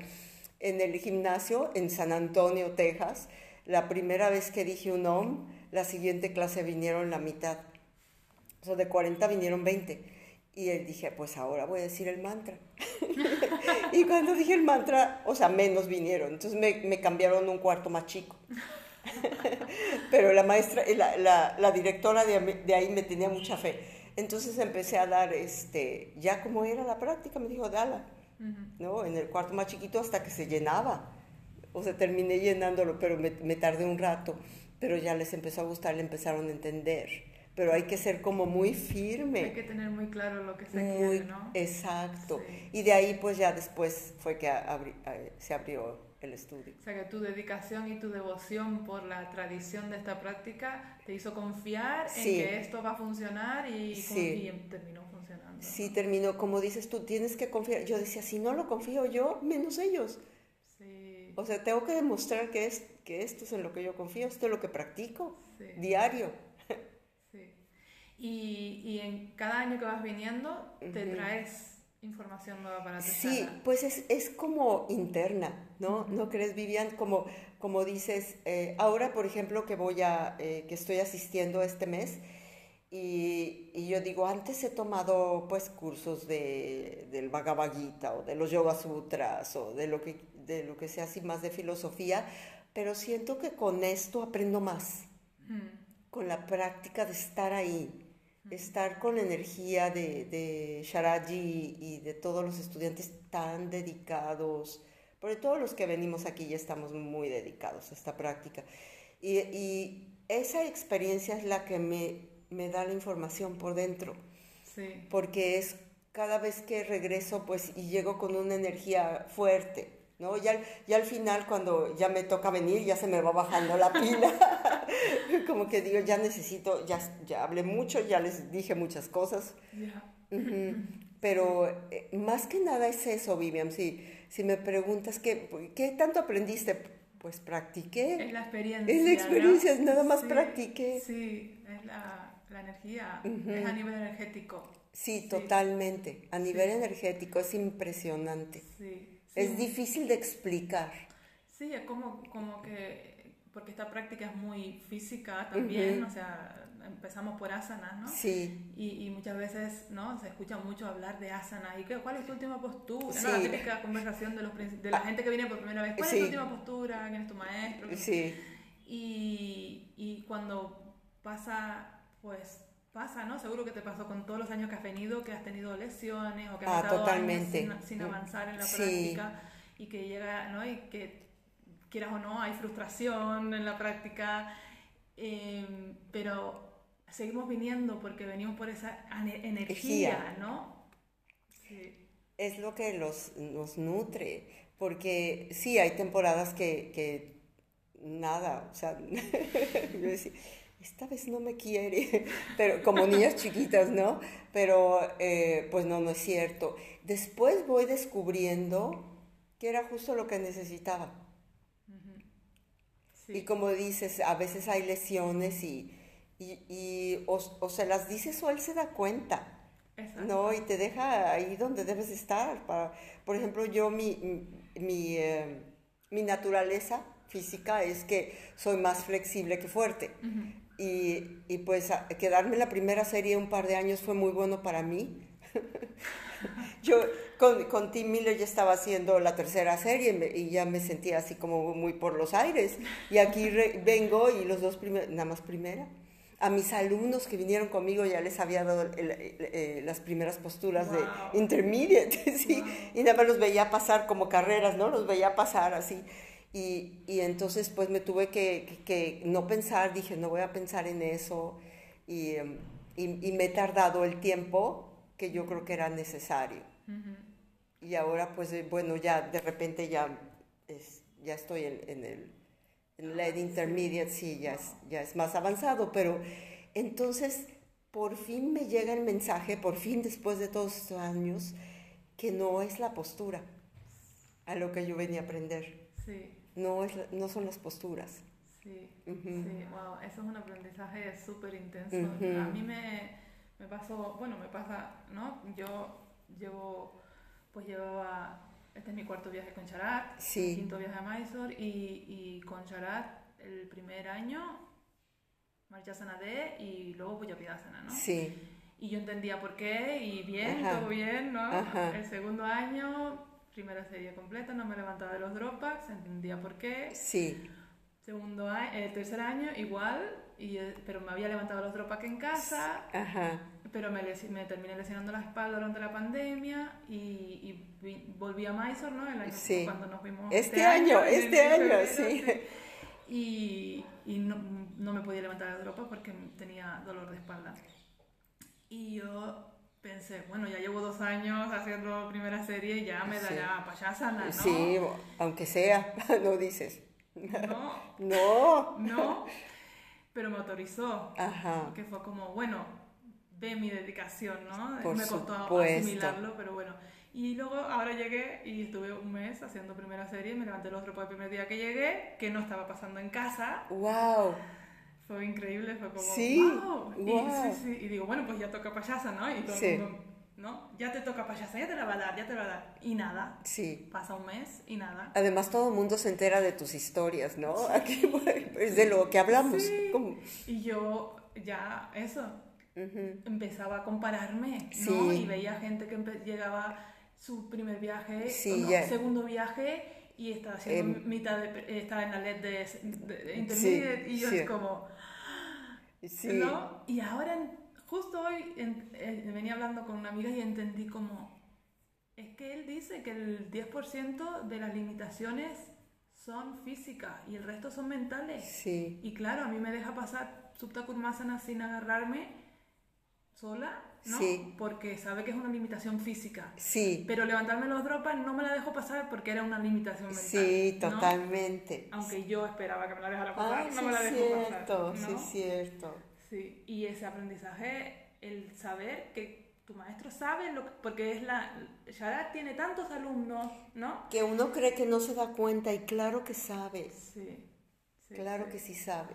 En el gimnasio en San Antonio, Texas, la primera vez que dije un OM, la siguiente clase vinieron la mitad. O sea, de 40 vinieron 20. Y él dije, pues ahora voy a decir el mantra. y cuando dije el mantra, o sea, menos vinieron. Entonces me, me cambiaron un cuarto más chico. Pero la maestra, la, la, la directora de, de, ahí me tenía mucha fe. Entonces empecé a dar, este, ya como era la práctica, me dijo, dala, ¿no? En el cuarto más chiquito hasta que se llenaba. O sea, terminé llenándolo, pero me, me tardé un rato. Pero ya les empezó a gustar, le empezaron a entender pero hay que ser como muy firme. Hay que tener muy claro lo que se quiere, ¿no? Exacto. Y de ahí pues ya después fue que eh, se abrió el estudio. O sea que tu dedicación y tu devoción por la tradición de esta práctica te hizo confiar en que esto va a funcionar y, terminó funcionando. Sí, terminó, como dices tú, tienes que confiar. Yo decía, si no lo confío yo, menos ellos. Sí. O sea, tengo que demostrar que, es, que esto es en lo que yo confío, esto es lo que practico diario. Y, y, en cada año que vas viniendo, te traes información nueva para tu Sí, pues es, es, como interna, ¿no? ¿No crees, Vivian? Como, como dices, eh, ahora, por ejemplo, que voy a, eh, que estoy asistiendo este mes, y, y, yo digo, antes he tomado pues cursos de, del Bhagavad Gita o de los Yoga Sutras o de lo que, de lo que sea así más de filosofía, pero siento que con esto aprendo más, con la práctica de estar ahí, estar con la energía de, de Sharaji y de todos los estudiantes tan dedicados, porque todos los que venimos aquí ya estamos muy dedicados a esta práctica. Y, y esa experiencia es la que me, me, da la información por dentro, sí. porque es cada vez que regreso pues y llego con una energía fuerte ¿no? Ya, ya al final, cuando ya me toca venir, ya se me va bajando la pila. Como que digo, ya necesito, ya, ya hablé mucho, ya les dije muchas cosas. Pero eh, más que nada es eso, Vivian. Si, si me preguntas, ¿qué, ¿qué tanto aprendiste? Pues practiqué. Es la experiencia. Es la experiencia, nada más practiqué. Sí, es la, la energía, es a nivel energético. Sí, totalmente. A nivel energético es impresionante. Sí. Es difícil de explicar. Sí, es como, como que, porque esta práctica es muy física también, o sea, empezamos por asanas, ¿no? Sí. Y, y, muchas veces, ¿no? Se escucha mucho hablar de asanas. ¿Y qué, cuál es tu última postura? Sí. La típica conversación de, los, de la ah, gente que viene por primera vez. ¿Cuál es tu última postura? ¿Quién es tu maestro? Sí. Y, y cuando pasa, pues pasa, ¿no? Seguro que te pasó con todos los años que has venido, que has tenido lesiones o que has ah, estado totalmente. sin, avanzar en la práctica y que llega, ¿no? Y que quieras o no, hay frustración en la práctica, em, pero seguimos viniendo porque venimos por esa energía, ¿no? Sí. Es lo que los, nos nutre, porque sí, hay temporadas que, que nada, o sea, esta vez no me quiere, pero como niñas chiquitas, ¿no? Pero eh, pues no, no es cierto. Después voy descubriendo que era justo lo que necesitaba. Y como dices, a veces hay lesiones y, y, o, se las dices o él se da cuenta. ¿no? Y te deja ahí donde debes estar. Para, por ejemplo, yo mi, mi, eh, mi naturaleza física es que soy más flexible que fuerte. Y, y, pues quedarme en la primera serie un par de años fue muy bueno para mí. Yo con, con, Tim Miller ya estaba haciendo la tercera serie y, ya me sentía así como muy por los aires. Y aquí vengo y los dos primeros, nada más primera. A mis alumnos que vinieron conmigo ya les había dado eh, las primeras posturas de intermediate, ¿sí? Y nada más los veía pasar como carreras, ¿no? Los veía pasar así. Y, y entonces pues me tuve que, que, no pensar, dije, no voy a pensar en eso y, y, y, me he tardado el tiempo que yo creo que era necesario. Y ahora pues eh, bueno, ya de repente ya, es, ya estoy en, en el en LED Intermediate, sí, ya es, ya es más avanzado, pero entonces por fin me llega el mensaje, por fin después de todos estos años, que no es la postura a lo que yo venía a aprender. Sí no, es, no son las posturas. Sí, sí, wow, eso es un aprendizaje súper intenso. A mí me, me, pasó, bueno, me pasa, ¿no? Yo llevo, pues llevaba, este es mi cuarto viaje con Charat, sí. quinto viaje a Mysore, y, y con Charat el primer año, Marchasana D y luego Puyapidasana, ¿no? Sí. Y yo entendía por qué, y bien, todo bien, ¿no? El segundo año primera serie completa, no me levantaba de los dropbacks, entendía por qué. Sí. Segundo año, el tercer año igual, y, eh, pero me había levantado los dropaques en casa, Ajá. pero me, me terminé lesionando la espalda durante la pandemia y, y volví a Mysore, ¿no? El año, Sí. Cuando nos vimos. Este año, en este febrero, año, sí. Y, y no, no me podía levantar la dropa porque tenía dolor de espalda. Y yo pensé, bueno, ya llevo dos años haciendo primera serie y ya me Sí. dará payasana, ¿no? Sí, aunque sea, no dices. No, No. no, pero me autorizó. Ajá. Que fue como, bueno, ve mi dedicación, ¿no? Por me costó supuesto. asimilarlo, pero bueno. Y luego ahora llegué y estuve un mes haciendo primera serie, me levanté los dropas el primer día que llegué, que no estaba pasando en casa. Wow. Fue increíble, fue como, Sí, wow. Y, wow. sí, sí, y digo, bueno, pues ya toca payasa, ¿no? Y todo Sí. el mundo, ¿no? Ya te toca payasa, ya te la va a dar, ya te la va a dar. Y nada. Sí. Pasa un mes y nada. Además, todo el mundo se entera de tus historias, ¿no? Aquí es de lo que hablamos. Y yo ya, eso, Ujú. empezaba a compararme, ¿no? Sí. Y veía gente que llegaba su primer viaje, Sí, no, ya. segundo viaje y estaba haciendo Em, mitad de, estaba en la LED de, de- de intermediate y yo sí. es como, Sí. ¿no? Y ahora, justo hoy, en- eh, venía hablando con una amiga y entendí como, es que él dice que el 10% de las limitaciones son físicas y el resto son mentales. Sí. Y claro, a mí me deja pasar Subta Kurmasana sin agarrarme sola, ¿no? Sí. Porque sabe que es una limitación física. Sí. Pero levantarme los dropas no me la dejó pasar porque era una limitación mental. Sí, ¿no? totalmente. Aunque yo esperaba que me la dejara pasar, Ay, no sí, me la dejó cierto, pasar. sí, ¿no? es cierto. Sí, y ese aprendizaje, el saber que tu maestro sabe lo que, porque es la Sharat tiene tantos alumnos, ¿no? Que uno cree que no se da cuenta y claro que sabe. Sí. sí, Claro sí. que sí sabe.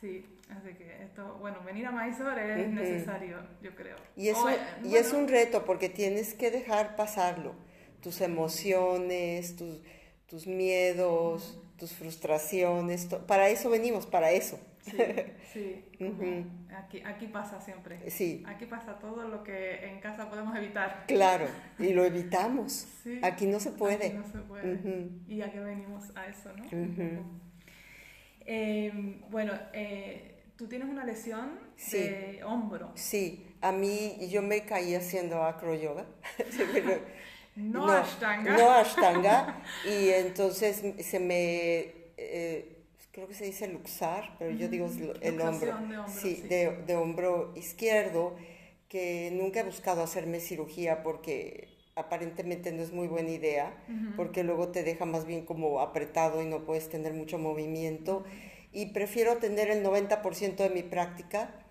Sí, así que esto, bueno, venir a Mysore es Ujú. necesario, yo creo. Y, eso, eh, y bueno, es un reto porque tienes que dejar pasarlo. Tus emociones, tus, tus miedos, tus frustraciones. to- Para eso venimos, para eso. Sí, sí. aquí, aquí pasa siempre. Sí. Aquí pasa todo lo que en casa podemos evitar. Claro, y lo evitamos. Sí. Aquí no se puede. Aquí no se puede. Y a qué venimos a eso, ¿no? Eh, bueno, eh, tú tienes una lesión Sí. de hombro. Sí, a mí yo me caí haciendo acro yoga. Pero- No, Ashtanga. No Ashtanga. Y entonces se me, eh, creo que se dice luxar, pero yo digo el- hombro. De hombro, Sí, sí. De, de hombro izquierdo, que nunca he buscado hacerme cirugía porque aparentemente no es muy buena idea, porque luego te deja más bien como apretado y no puedes tener mucho movimiento. Y prefiero tener el 90% de mi práctica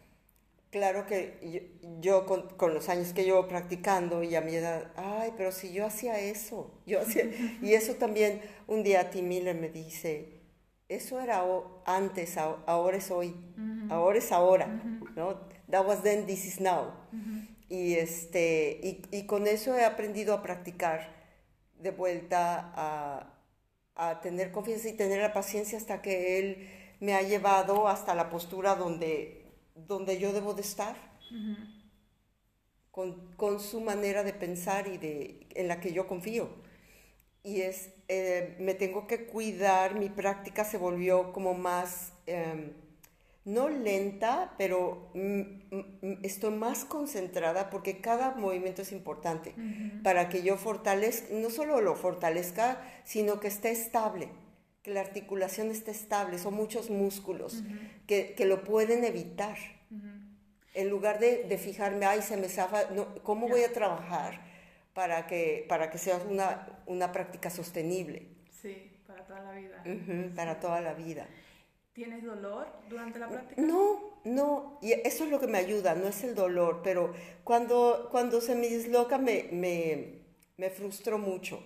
Claro que yo, yo con, con los años que llevo practicando y a mi edad, ay, pero si yo hacía eso, yo hacía, y eso también un día Tim Miller me dice, eso era antes, ahora es hoy, ahora es ahora, ¿no? That was then, this is now. Y, este, y, y con eso he aprendido a practicar de vuelta a, a tener confianza y tener la paciencia hasta que él me ha llevado hasta la postura donde, donde yo debo de estar, con, con su manera de pensar y de, en la que yo confío. Y es, eh, me tengo que cuidar, mi práctica se volvió como más, em, no lenta, pero estoy más concentrada porque cada movimiento es importante para que yo fortalezca, no solo lo fortalezca, sino que esté estable, que la articulación esté estable. Son muchos músculos que, que lo pueden evitar. En lugar de, de fijarme, ay, se me zafa, no, ¿cómo voy a trabajar para que, para que sea una, una práctica sostenible Sí, para toda la vida. Para toda la vida? ¿Tienes dolor durante la práctica? No, no, y eso es lo que me ayuda, no es el dolor, pero cuando, cuando se me disloca me, me, me frustro mucho,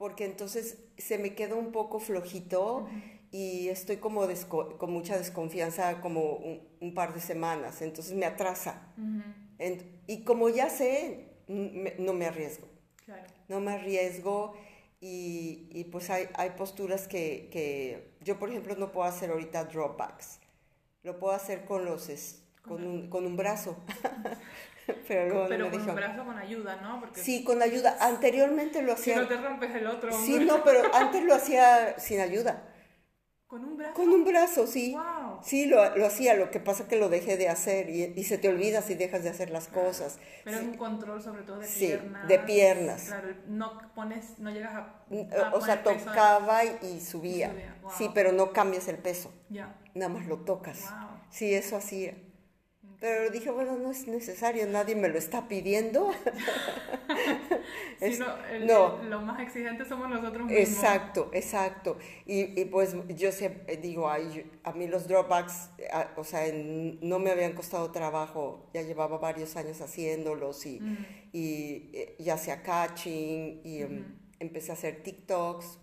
porque entonces se me queda un poco flojito y estoy como con mucha desconfianza como un, un par de semanas, entonces me atrasa. Ent- y como ya sé, me- no me arriesgo Claro. no me arriesgo y, y pues hay, hay posturas que, que yo, por ejemplo, no puedo hacer ahorita dropbacks. Lo puedo hacer con los es- con un, con un brazo. Pero luego Pero me con un brazo con ayuda, ¿no? Porque Sí, con ayuda. Anteriormente lo si hacía. no te rompes el otro. Sí, no, pero antes lo hacía sin ayuda. ¿Con un brazo? Con un brazo, sí. Wow. Sí, lo, lo hacía, lo que pasa que lo dejé de hacer y, y se te olvida si dejas de hacer las cosas. Pero es Sí. un control sobre todo de Sí, piernas. de piernas. Claro, no pones, no llegas a... a O sea, peso tocaba y subía. Y subía, wow. Sí, pero no cambias el peso, Ya. nada más lo tocas. Wow. Sí, eso hacía. Pero dije, bueno, no es necesario, nadie me lo está pidiendo. Sí, Es- no, el- no. el- lo más exigentes somos nosotros mismos. Exacto, exacto. Y, y pues yo siempre digo, ay, a mí los dropbacks, a- o sea, en- no me habían costado trabajo, ya llevaba varios años haciéndolos y, Mm. y eh, ya hacía catching y em, empecé a hacer TikToks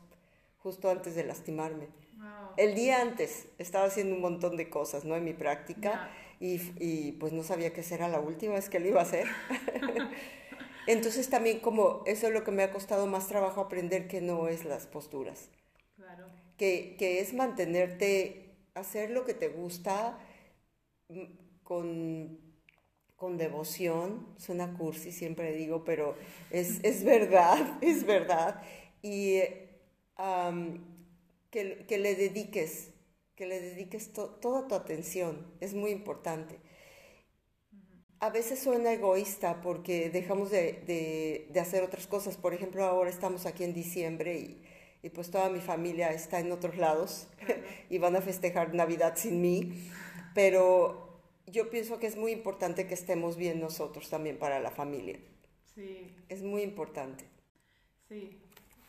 justo antes de lastimarme. Wow. El día antes estaba haciendo un montón de cosas, ¿no? En mi práctica. Y, y, pues no sabía que era la última vez que lo iba a hacer. Entonces también como eso es lo que me ha costado más trabajo aprender que no es las posturas, Claro. que, que es mantenerte, hacer lo que te gusta mm, con, con devoción, suena cursi siempre digo, pero es, es verdad, es verdad. Y que, que le dediques, que le dediques to- toda tu atención, es muy importante. A veces suena egoísta porque dejamos de, de- de hacer otras cosas. Por ejemplo, ahora estamos aquí en diciembre y, y pues toda mi familia está en otros lados y van a festejar Navidad sin mí. Pero yo pienso que es muy importante que estemos bien nosotros también para la familia. Sí, Es muy importante. sí.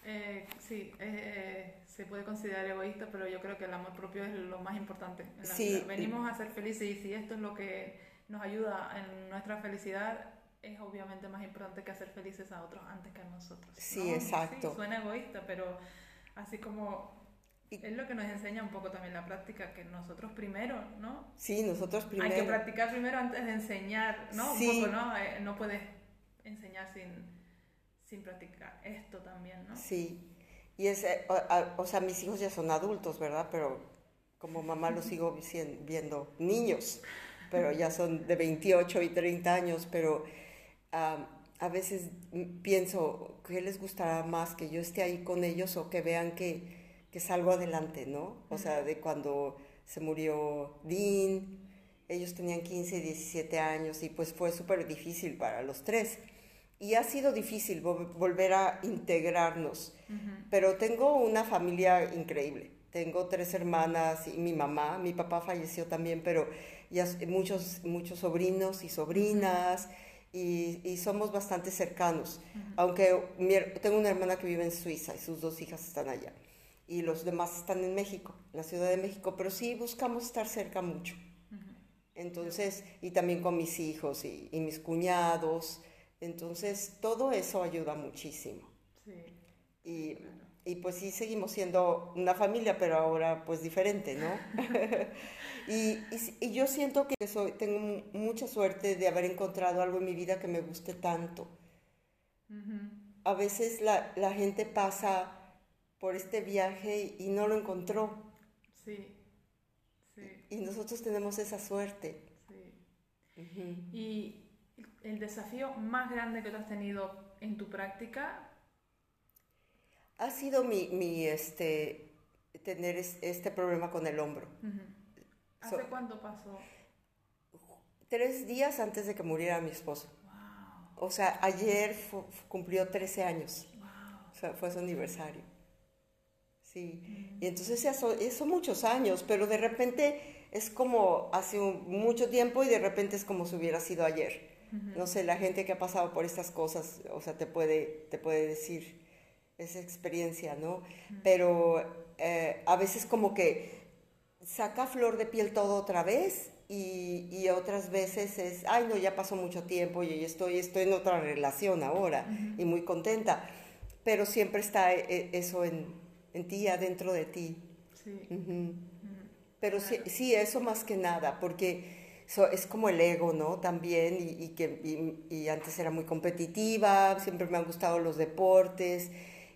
Eh, sí, eh, se puede considerar egoísta, pero yo creo que el amor propio es lo más importante. en la Sí. vida. Venimos a ser felices y si esto es lo que nos ayuda en nuestra felicidad, es obviamente más importante que hacer felices a otros antes que a nosotros. Sí, ¿no? exacto. Sí, suena egoísta, pero así como Y- es lo que nos enseña un poco también la práctica, que nosotros primero, ¿no? Sí, nosotros primero. Hay que practicar primero antes de enseñar, ¿no? Sí. Un poco, ¿no? Eh, no puedes enseñar sin, sin practicar esto también, ¿no? Sí, y es, o, sea, mis hijos ya son adultos, ¿verdad? Pero como mamá los sigo vien- viendo niños, pero ya son de 28 y 30 años, pero a veces pienso, ¿qué les gustará más? ¿Que yo esté ahí con ellos o que vean que, que salgo adelante, ¿no? O sea, de cuando se murió Dean, ellos tenían 15 y 17 años y pues fue súper difícil para los tres. Y ha sido difícil vol- volver a integrarnos, pero tengo una familia increíble. Tengo tres hermanas y mi mamá, mi papá falleció también, pero ya muchos, muchos sobrinos y sobrinas y, y somos bastante cercanos. Aunque mi tengo una hermana que vive en Suiza y sus dos hijas están allá y los demás están en México, en la Ciudad de México, pero sí buscamos estar cerca mucho. Entonces, y también con mis hijos y, y mis cuñados. Entonces, todo eso ayuda muchísimo. Sí. Y, y pues sí, seguimos siendo una familia, pero ahora pues diferente, ¿no? y, y, yo siento que soy, tengo mu- mucha suerte de haber encontrado algo en mi vida que me guste tanto. A veces la, la gente pasa por este viaje y, y no lo encontró. Sí. Sí. Y nosotros tenemos esa suerte. Sí. Y el desafío más grande que tú has tenido en tu práctica, Ha sido mi, mi este, tener es- este problema con el hombro. ¿hace So- cuánto pasó? Tres días antes de que muriera mi esposo. O sea, ayer cumplió 13 años. O sea, fue su aniversario. Sí. Y entonces eso, eso muchos años, pero de repente es como hace un- mucho tiempo y de repente es como si hubiera sido ayer. No sé, la gente que ha pasado por estas cosas, o sea, te puede, te puede decir esa experiencia, ¿no? Pero eh, a veces como que saca flor de piel todo otra vez y, y otras veces es, ay no, ya pasó mucho tiempo y estoy, estoy en otra relación ahora y muy contenta, pero siempre está eh, eso en, en ti, adentro de ti. Sí. Pero sí, sí, eso más que nada, porque so- es como el ego, ¿no? También, y, y que y, y antes era muy competitiva, siempre me han gustado los deportes,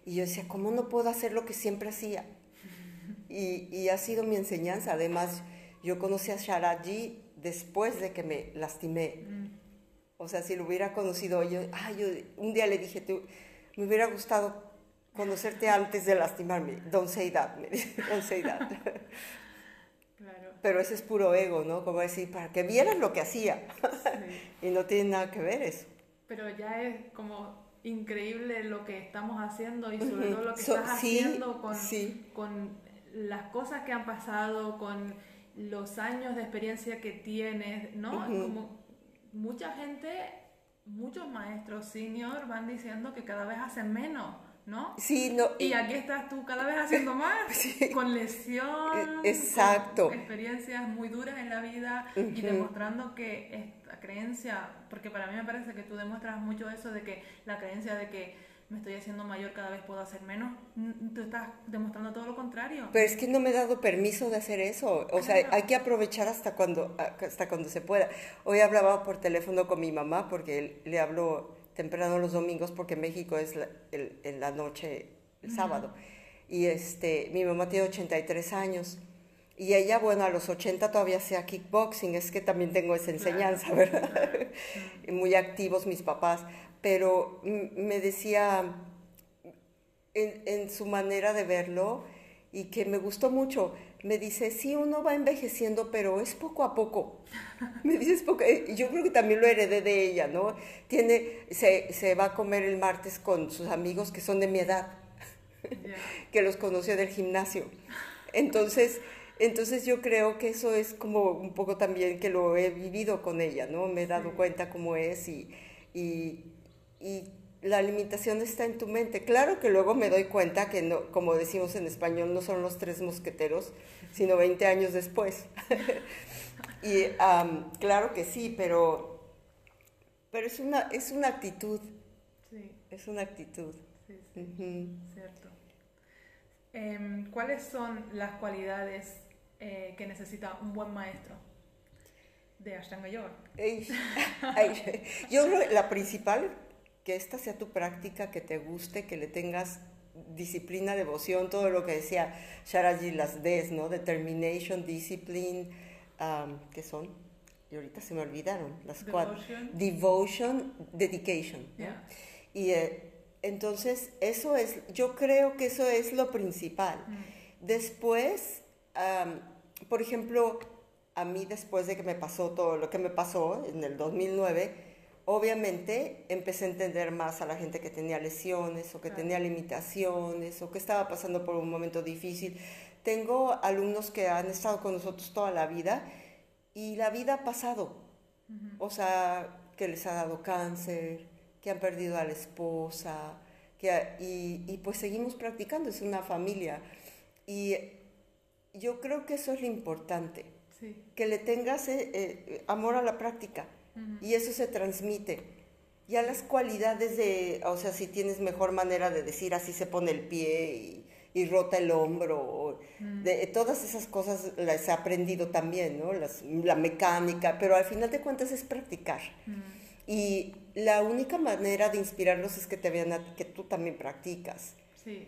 y yo decía, ¿cómo no puedo hacer lo que siempre hacía? Y, ha sido mi enseñanza. Además, yo conocí a Sharaji después de que me lastimé. O sea, si lo hubiera conocido yo, ay, yo un día le dije, tú, me hubiera gustado conocerte antes de lastimarme. Don't say that, me don't say that. Pero ese es puro ego, ¿no? Como decir, para que vieran lo que hacía. y no tiene nada que ver eso. Pero ya es como increíble lo que estamos haciendo y sobre todo lo que estás haciendo con, con las cosas que han pasado, con los años de experiencia que tienes, ¿no? Como mucha gente, muchos maestros senior van diciendo que cada vez hacen menos. ¿No? Sí, no. Y aquí estás tú cada vez haciendo más, con lesión, Exacto. Con experiencias muy duras en la vida y demostrando que esta creencia, porque para mí me parece que tú demuestras mucho eso de que la creencia de que me estoy haciendo mayor, cada vez puedo hacer menos, tú estás demostrando todo lo contrario. Pero es que no me he dado permiso de hacer eso, o sea, hay que aprovechar hasta cuando, hasta cuando se pueda. Hoy hablaba por teléfono con mi mamá porque le hablo temprano los domingos porque México es en la noche, el sábado. Y este, mi mamá tiene 83 años. Y ella, bueno, a los 80 todavía hacía kickboxing, es que también tengo esa enseñanza, ¿verdad? Muy activos mis papás, pero me decía en, en, su manera de verlo y que me gustó mucho, me dice, sí, uno va envejeciendo, pero es poco a poco. Me dice, poco. Eh, yo creo que también lo heredé de ella, ¿no? Tiene, se, se va a comer el martes con sus amigos que son de mi edad, que los conoció del gimnasio. Entonces, entonces yo creo que eso es como un poco también que lo he vivido con ella, ¿no? Me he dado cuenta cómo es y, y, y la limitación está en tu mente. Claro que luego me doy cuenta que, no, como decimos en español, no son los tres mosqueteros, sino 20 años después. y claro que sí, pero, pero es, una, es una actitud. Sí. Es una actitud. Sí, sí. Cierto. Em, ¿Cuáles son las cualidades eh, que necesita un buen maestro? de Ashtanga Yoga? yo la principal que esta sea tu práctica, que te guste, que le tengas disciplina, devoción, todo lo que decía Sharaji, las Ds, ¿no? Determination, discipline, um, ¿qué son? Y ahorita se me olvidaron las cuatro. Devotion, dedication. Y eh, entonces, eso es, yo creo que eso es lo principal. Mm. Después, por ejemplo, a mí después de que me pasó todo lo que me pasó en el 2009, obviamente empecé a entender más a la gente que tenía lesiones o que tenía limitaciones o que estaba pasando por un momento difícil. Tengo alumnos que han estado con nosotros toda la vida y la vida ha pasado. O sea, que les ha dado cáncer, que han perdido a la esposa, que, y, y, pues seguimos practicando, es una familia. Y yo creo que eso es lo importante, que le tengas eh, eh, amor a la práctica y eso se transmite. Ya las cualidades de, o sea, si tienes mejor manera de decir así se pone el pie y, rota el hombro, de, todas esas cosas las he aprendido también, ¿no? la mecánica, pero al final de cuentas es practicar. Y la única manera de inspirarlos es que te vean a, que tú también practicas. Sí,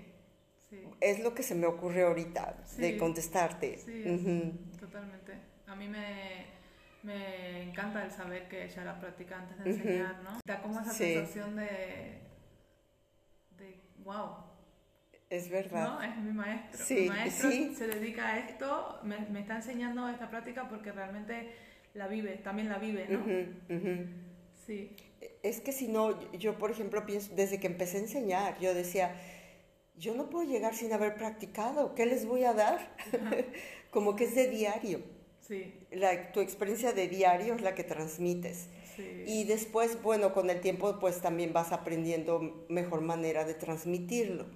sí. Es lo que se me ocurre ahorita de contestarte. Sí, totalmente. A mí me, me encanta el saber que ella era practica antes de enseñar, ¿no? Da como esa sensación de, de, wow. Es verdad. ¿No? Es mi maestro. mi maestro se dedica a esto, me, me, está enseñando esta práctica porque realmente la vive, también la vive, ¿no? Sí. Es que si no, yo por ejemplo pienso, desde que empecé a enseñar, yo decía, yo no puedo llegar sin haber practicado, ¿qué les voy a dar? como que es de diario. Sí. La, tu experiencia de diario es la que transmites. Y después, bueno, con el tiempo pues también vas aprendiendo mejor manera de transmitirlo,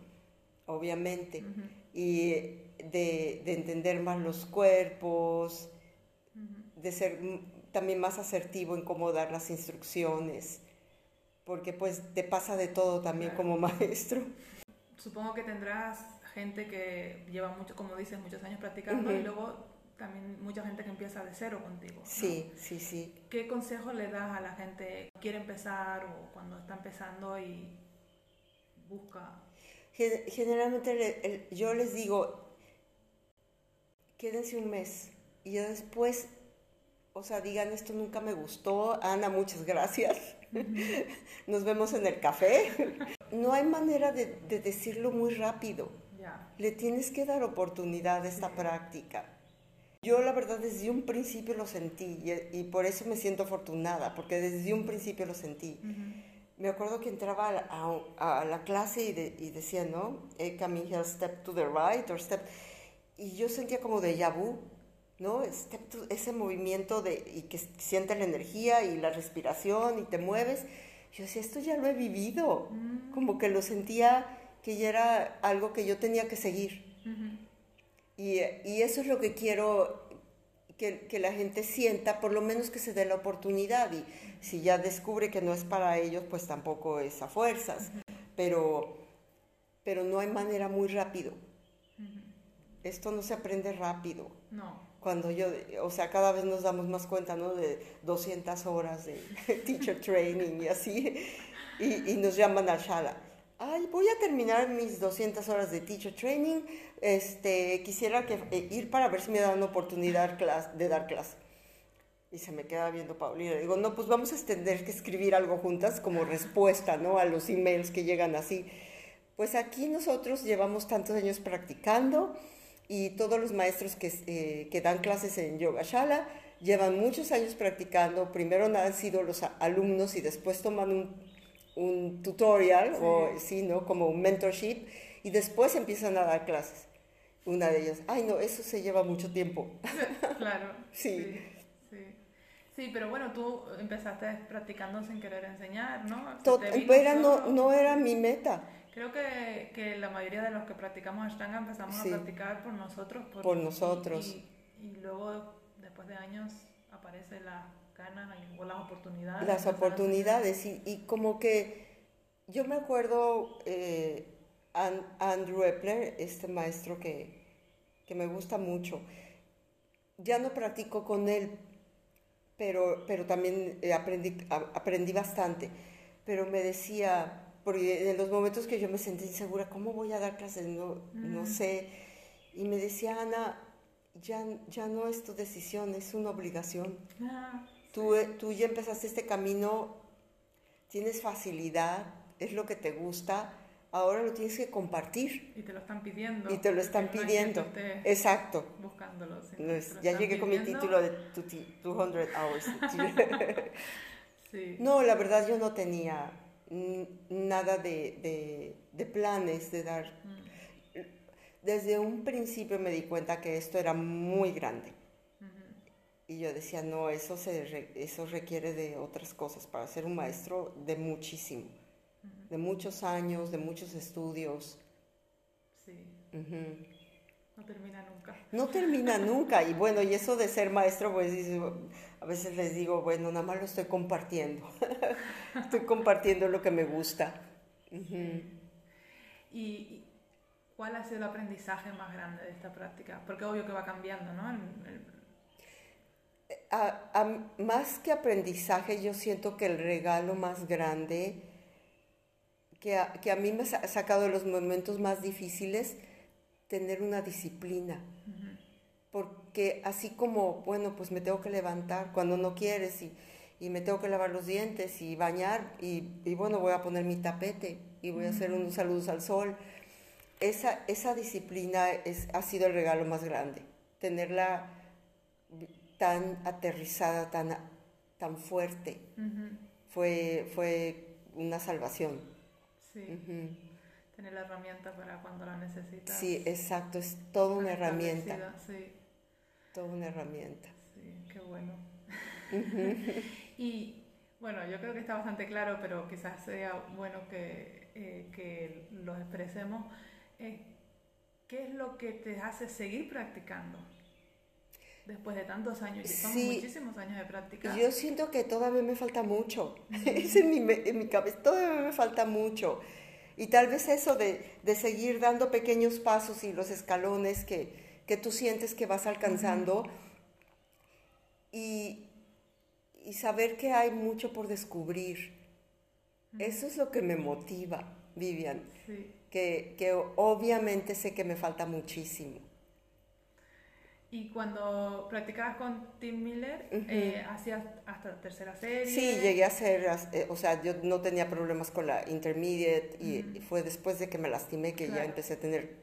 obviamente. Y de, de, entender más los cuerpos, de ser también más asertivo en cómo dar las instrucciones, porque pues te pasa de todo también como maestro. Supongo que tendrás gente que lleva mucho, como dices, muchos años practicando y luego también mucha gente que empieza de cero contigo. Sí, sí, sí. ¿Qué consejo le das a la gente que quiere empezar o cuando está empezando y busca? Generalmente yo les digo, quédense un mes y después, o sea, digan, esto nunca me gustó, Ana, muchas gracias, nos vemos en el café. no hay manera de, decirlo muy rápido. Le tienes que dar oportunidad a esta práctica. Yo la verdad desde un principio lo sentí y, por eso me siento afortunada, porque desde un principio lo sentí. Me acuerdo que entraba a, la clase y, decía, ¿no? Eh, coming here, step to the right or step... Y yo sentía como de vu, ¿no? ese movimiento de, y que sientes la energía y la respiración y te mueves. Yo decía, esto ya lo he vivido. Mm. Como que lo sentía que ya era algo que yo tenía que seguir. Y, y, eso es lo que quiero que, que, la gente sienta, por lo menos que se dé la oportunidad. Y si ya descubre que no es para ellos, pues tampoco es a fuerzas. pero, pero no hay manera muy rápido. Esto no se aprende rápido. No cuando yo, o sea, cada vez nos damos más cuenta, ¿no? De 200 horas de teacher training y así, y, y nos llaman a Shala. Ay, voy a terminar mis 200 horas de teacher training, este, quisiera que, eh, ir para ver si me dan oportunidad de dar clase. Y se me queda viendo Paulina. Digo, no, pues vamos a tener que escribir algo juntas como respuesta, ¿no? A los emails que llegan así. Pues aquí nosotros llevamos tantos años practicando, y todos los maestros que, eh, que dan clases en Yoga Shala llevan muchos años practicando. Primero han sido los alumnos y después toman un, un tutorial o sí, ¿no? como un mentorship y después empiezan a dar clases. Una de ellas, ay no, eso se lleva mucho tiempo. Claro. sí. sí. sí. pero bueno, tú empezaste practicando sin querer enseñar, ¿no? Era, no, no era mi meta. Creo que, que, la mayoría de los que practicamos Ashtanga empezamos a practicar por nosotros. Por, nosotros. Y, luego, después de años, aparecen las ganas o las oportunidades. Las oportunidades. Y, y, como que yo me acuerdo, eh, Andrew Epler, este maestro que, que me gusta mucho, ya no practico con él, pero, pero también aprendí, aprendí bastante. Pero me decía porque en los momentos que yo me sentí insegura, ¿cómo voy a dar clases? No, no sé. Y me decía, Ana, ya, ya no es tu decisión, es una obligación. Ah, tú, eh, tú ya empezaste este camino, tienes facilidad, es lo que te gusta, ahora lo tienes que compartir. Y te lo están pidiendo. Y te lo están pidiendo. Exacto. Buscándolo. ya llegué con mi título de 200 hours. sí. No, la verdad yo no tenía nada de, planes de dar. Desde un principio me di cuenta que esto era muy grande. Y yo decía, no, eso, se, eso requiere de otras cosas para ser un maestro de muchísimo, de muchos años, de muchos estudios. Sí. No termina nunca. No termina nunca. Y bueno, y eso de ser maestro, pues a veces les digo, bueno, nada más lo estoy compartiendo. estoy compartiendo lo que me gusta. ¿Y cuál ha sido el aprendizaje más grande de esta práctica? Porque obvio que va cambiando, ¿no? Más que aprendizaje, yo siento que el regalo más grande que a, que a mí me ha sacado de los momentos más difíciles, tener una disciplina. Porque así como, bueno, pues me tengo que levantar cuando no quieres y, y me tengo que lavar los dientes y bañar y, y, bueno, voy a poner mi tapete y voy a hacer unos saludos al sol. Esa, esa disciplina es, ha sido el regalo más grande, tenerla tan aterrizada, tan, tan fuerte, fue, fue una salvación. Sí. Tener la herramienta para cuando la necesitas. Sí, exacto, es toda una herramienta. Sí toda una herramienta. Sí, qué bueno. y bueno, yo creo que está bastante claro, pero quizás sea bueno que, eh, que lo expresemos. Eh, ¿Qué es lo que te hace seguir practicando? Después de tantos años, son muchísimos años de práctica. Yo siento que todavía me falta mucho. es en mi, en mi cabeza, todavía me falta mucho. Y tal vez eso de, de seguir dando pequeños pasos y los escalones que, que tú sientes que vas alcanzando y, saber que hay mucho por descubrir. Eso es lo que me motiva, Vivian, que, obviamente sé que me falta muchísimo. Y cuando practicabas con Tim Miller, eh, ¿hacías hasta tercera serie? Sí, llegué a hacer, eh, o sea, yo no tenía problemas con la intermediate y, fue después de que me lastimé que ya empecé a tener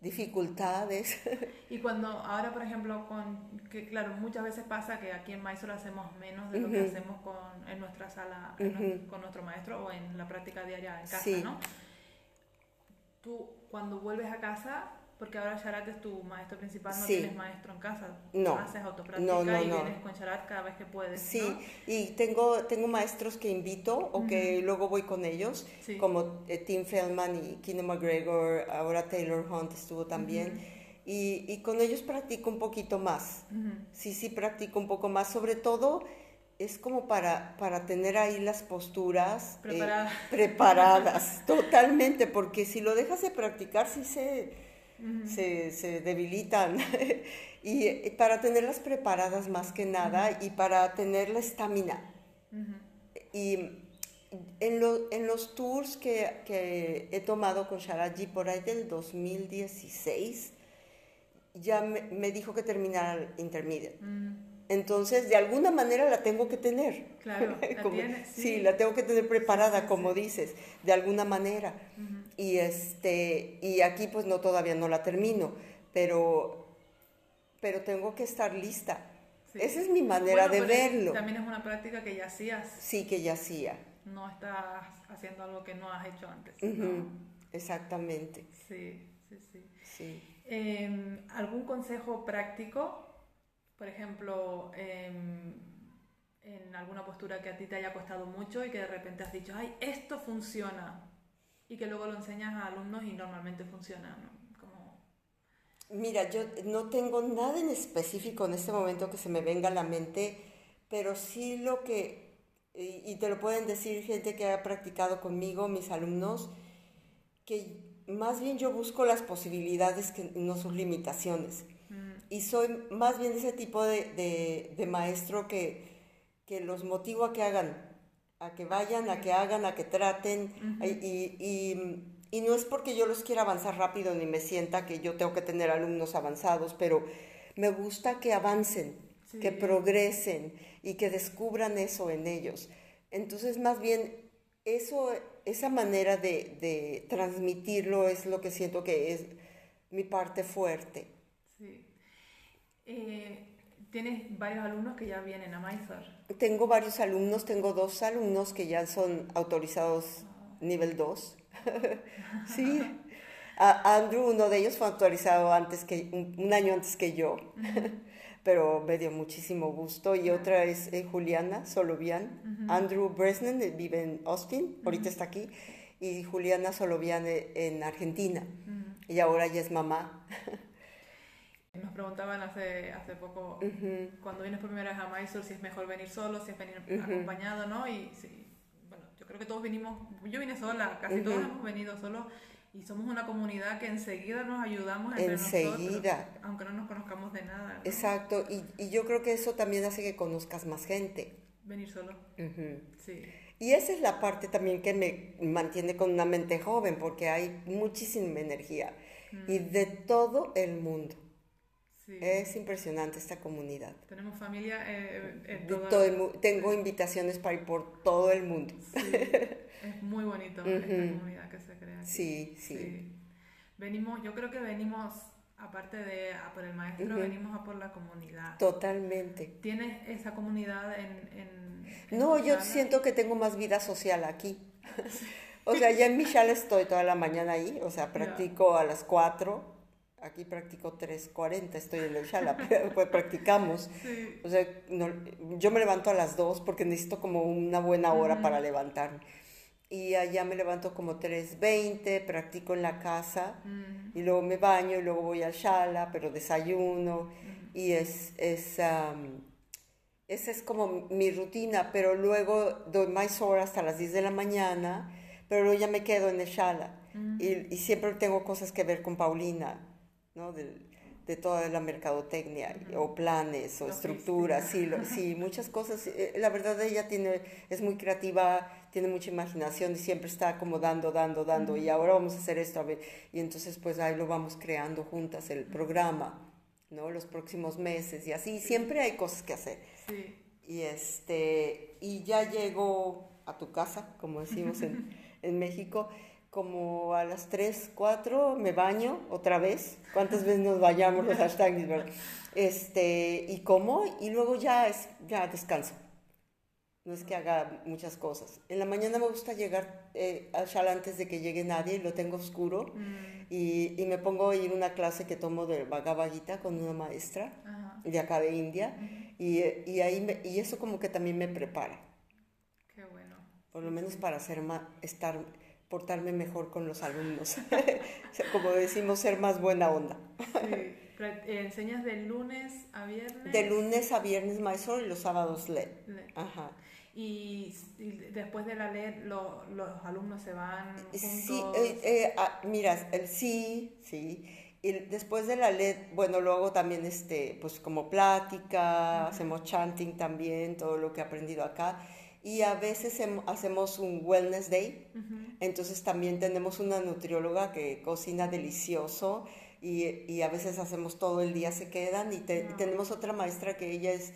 dificultades. Y cuando ahora, por ejemplo, con que claro, muchas veces pasa que aquí en Mysore hacemos menos de lo que hacemos con, en nuestra sala, con nuestro maestro o en la práctica diaria en casa, ¿no? Tú, cuando vuelves a casa, porque ahora Sharat es tu maestro principal, no tienes maestro en casa. No. Haces autopráctica y vienes con Sharat cada vez que puedes. Sí, y tengo, tengo maestros que invito o que luego voy con ellos, como eh, Tim Feldman y Kino McGregor, ahora Taylor Hunt estuvo también. y, y, con ellos practico un poquito más. Sí, sí, practico un poco más. Sobre todo es como para, para tener ahí las posturas eh, preparadas, preparadas totalmente, porque si lo dejas de practicar, sí se se, se, debilitan. y para tenerlas preparadas más que nada y para tener la estamina. Y en, en, los tours que, que, he tomado con Sharaji por ahí del 2016, ya me, me dijo que terminara el intermediate. Entonces, de alguna manera la tengo que tener. Claro, sí. la tengo que tener preparada, como dices, de alguna manera. Y, este, y aquí pues no, todavía no la termino, pero, pero tengo que estar lista. Esa es mi manera de verlo. También es una práctica que ya hacías. Sí, que ya hacía. No estás haciendo algo que no has hecho antes. Exactamente. Sí, sí, sí. Em, ¿Algún consejo práctico? Por ejemplo, em, en alguna postura que a ti te haya costado mucho y que de repente has dicho, ay, esto funciona y que luego lo enseñas a alumnos y normalmente funciona, Como... Mira, yo no tengo nada en específico en este momento que se me venga a la mente, pero sí lo que, y, te lo pueden decir gente que ha practicado conmigo, mis alumnos, que más bien yo busco las posibilidades que no sus limitaciones. Mm. Y soy más bien ese tipo de, de, maestro que, que los motivo a que hagan a que vayan, a que hagan, a que traten. y, no es porque yo los quiera avanzar rápido ni me sienta que yo tengo que tener alumnos avanzados, pero me gusta que avancen, que progresen y que descubran eso en ellos. Entonces, más bien, eso, esa manera de, transmitirlo es lo que siento que es mi parte fuerte. Sí. Eh, tienes varios alumnos que ya vienen a Mysore. Tengo varios alumnos, tengo dos alumnos que ya son autorizados nivel 2. sí. Andrew, uno de ellos fue autorizado antes que, un, año antes que yo, pero me dio muchísimo gusto. Y otra es eh, Juliana Solovian. Andrew Bresnan eh, vive en Austin, ahorita está aquí, y Juliana Solovian eh, en Argentina. Y ahora ya es mamá. Nos preguntaban hace, hace poco, cuando vienes por primera vez a Mysore, si es mejor venir solo, si es venir acompañado, ¿no? Y sí, bueno, yo creo que todos vinimos, yo vine sola, casi todos hemos venido solos y somos una comunidad que enseguida nos ayudamos entre enseguida. nosotros, aunque no nos conozcamos de nada. Exacto, y, y, yo creo que eso también hace que conozcas más gente. Venir solo. Sí. Y esa es la parte también que me mantiene con una mente joven, porque hay muchísima energía y de todo el mundo. Es impresionante esta comunidad. Tenemos familia eh, en todo, Tengo invitaciones para ir por todo el mundo. es muy bonito esta comunidad que se crea. Sí, sí, Venimos, yo creo que venimos, aparte de a por el maestro, venimos a por la comunidad. Totalmente. ¿Tienes esa comunidad en... no, yo siento que tengo más vida social aquí. o sea, ya en mi estoy toda la mañana ahí, o sea, practico a las 4 aquí practico 3.40, estoy en el Shala, pues practicamos. O sea, yo me levanto a las 2 porque necesito como una buena hora para levantarme. Y allá me levanto como 3.20, practico en la casa y luego me baño y luego voy al Shala, pero desayuno. Y es, es esa es como mi rutina, pero luego doy más horas hasta las 10 de la mañana, pero luego ya me quedo en el Shala. y, y siempre tengo cosas que ver con Paulina ¿no? De, de toda la mercadotecnia, o planes, o estructuras, sí, sí, muchas cosas. Eh, la verdad, ella tiene, es muy creativa, tiene mucha imaginación y siempre está como dando, dando, dando, y ahora vamos a hacer esto, a ver. Y entonces, pues ahí lo vamos creando juntas, el programa. ¿no? Los próximos meses y así, siempre hay cosas que hacer. Sí. Y, este, y ya llego a tu casa, como decimos en, en México, como a las 3, 4 me baño otra vez. ¿Cuántas veces nos bañamos los hashtags? Este, y como, y luego ya, es, ya descanso. No es que haga muchas cosas. En la mañana me gusta llegar eh, al shal antes de que llegue nadie, lo tengo oscuro, Mm, y, y me pongo a ir a una clase que tomo de Bhagavad Gita con una maestra Ajá. de acá de India, y, y, ahí me- y eso como que también me prepara, Qué bueno. por lo menos para hacer ma- estar, portarme mejor con los alumnos. Como decimos, ser más buena onda. Sí. Eh, ¿Enseñas de lunes a viernes? De lunes a viernes Mysore y los sábados LED. Le- Ajá. Y, y después de la LED lo- los alumnos se van juntos. Sí, eh, eh, ah, mira, el sí, sí. Y después de la LED, bueno, luego también este, pues como plática, hacemos chanting también, todo lo que he aprendido acá. Y a veces hacemos un wellness day. Entonces también tenemos una nutrióloga que cocina delicioso y, y a veces hacemos todo el día, se quedan. Y, te- y Wow. tenemos otra maestra que ella es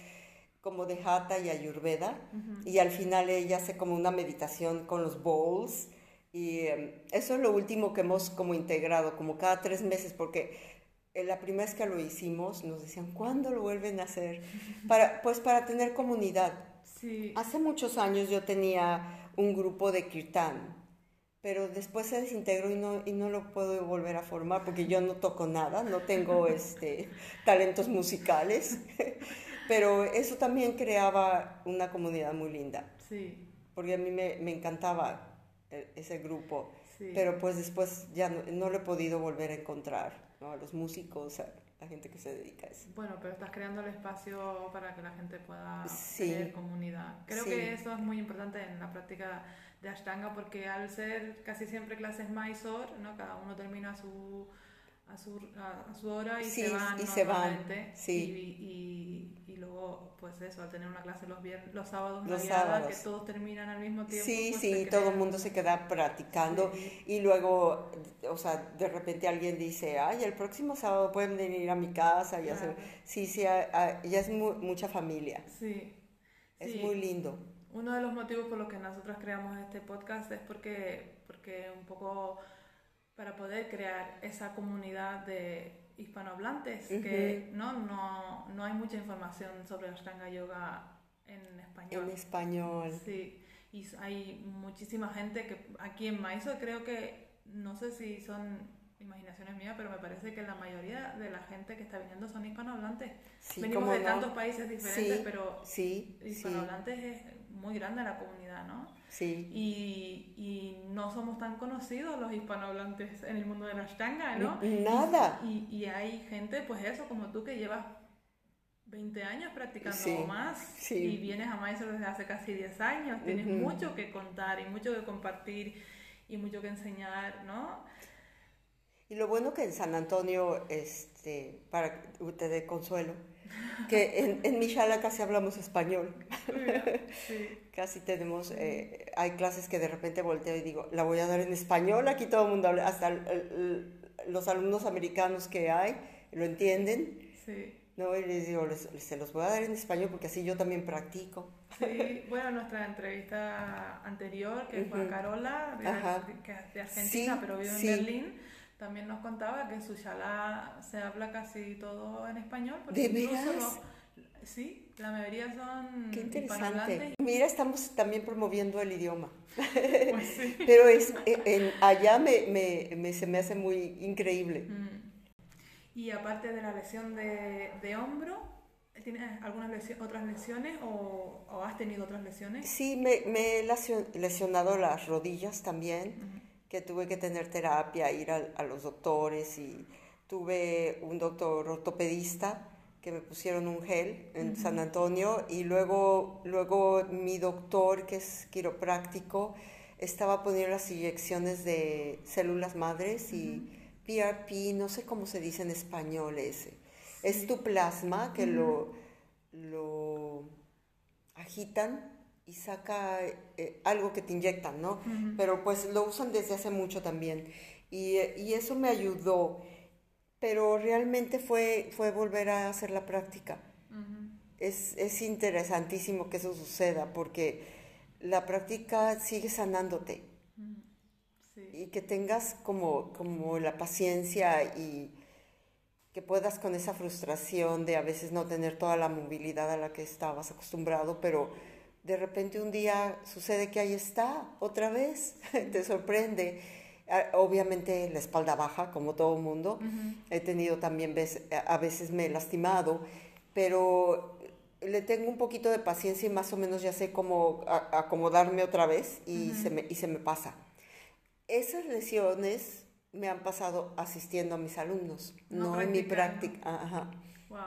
como de Hatha y Ayurveda. Y al final ella hace como una meditación con los bowls. Y em, eso es lo último que hemos como integrado, como cada tres meses, porque eh, la primera vez que lo hicimos nos decían, ¿cuándo lo vuelven a hacer? Para, pues para tener comunidad. Sí. Hace muchos años yo tenía un grupo de kirtan, pero después se desintegró y no, y no lo puedo volver a formar porque yo no toco nada, no tengo este, talentos musicales, pero eso también creaba una comunidad muy linda, Sí. porque a mí me, me encantaba e- ese grupo, Sí. pero pues después ya no, no lo he podido volver a encontrar, ¿no? a los músicos, a la gente que se dedica a eso. Bueno, pero estás creando el espacio para que la gente pueda Sí. tener comunidad. Creo Sí. que eso es muy importante en la práctica de Ashtanga porque al ser casi siempre clases Mysore, ¿no? Cada uno termina su, a, su, a, a su hora y Sí, se van y se van, sí. Y, y, y luego, pues eso, al tener una clase los, vier- los sábados, Los guiada, sábados. que todos terminan al mismo tiempo. Sí, pues, sí, todo el mundo se queda practicando Sí. y luego, o sea, de repente alguien dice, ay, el próximo sábado pueden venir a mi casa y hacer... Claro. Sí, sí, ya es mu- mucha familia, Sí. es muy lindo. Uno de los motivos por los que nosotros creamos este podcast es porque, porque un poco para poder crear esa comunidad de hispanohablantes, que no, no, no hay mucha información sobre Ashtanga Yoga en español. En español. Sí, y hay muchísima gente que aquí en Mysore creo que, no sé si son imaginaciones mías, pero me parece que la mayoría de la gente que está viniendo son hispanohablantes. Sí, Venimos de no. tantos países diferentes, Sí, pero sí, hispanohablantes es muy grande la comunidad, ¿no? sí. Y, y no somos tan conocidos los hispanohablantes en el mundo de la Ashtanga, ¿no? Nada. Y, y hay gente, pues eso, como tú, que llevas 20 años practicando Sí, o más sí. y vienes a Mysore desde hace casi 10 años. Tienes mucho que contar y mucho que compartir y mucho que enseñar, ¿no? Y lo bueno que en San Antonio, este, para que te dé consuelo, que en, en mi casi hablamos español. Sí. Casi tenemos, eh, hay clases que de repente volteo y digo, la voy a dar en español, aquí todo el mundo habla, hasta el- el- los alumnos americanos que hay lo entienden, Sí. ¿no? Y les digo, les- se los voy a dar en español porque así yo también practico. Sí, bueno, nuestra entrevista anterior, que fue a. Carola, de, es de Argentina, Sí, pero vive en sí. Berlín, también nos contaba que su shalá se habla casi todo en español. porque ¿De incluso veras? los- sí, la mayoría son Qué interesante. Mira, estamos también promoviendo el idioma. Pues sí. Pero es, eh, en, allá me, me- me- se me hace muy increíble. Mm. Y aparte de la lesión de, de hombro, ¿tienes algunas lesio- otras lesiones o, o has tenido otras lesiones? Sí, me, me he lesio- lesionado las rodillas también, que tuve que tener terapia, ir a, a los doctores y tuve un doctor ortopedista que me pusieron un gel en San Antonio y luego, luego mi doctor, que es quiropráctico, estaba poniendo las inyecciones de células madres y PRP, no sé cómo se dice en español ese. Es tu plasma que lo, lo agitan y saca eh, algo que te inyectan, ¿no? Pero pues lo usan desde hace mucho también. Y, y eso me ayudó. pero realmente fue, fue volver a hacer la práctica. es, es interesantísimo que eso suceda porque la práctica sigue sanándote y que tengas como, como la paciencia y que puedas con esa frustración de a veces no tener toda la movilidad a la que estabas acostumbrado, pero de repente un día sucede que ahí está, otra vez, te sorprende. Ah, obviamente la espalda baja, como todo mundo. He tenido también, a veces me he lastimado, pero le tengo un poquito de paciencia y más o menos ya sé cómo acomodarme otra vez y, se me, y se me pasa. Esas lesiones me han pasado asistiendo a mis alumnos, no, en mi práctica. Ajá. Wow.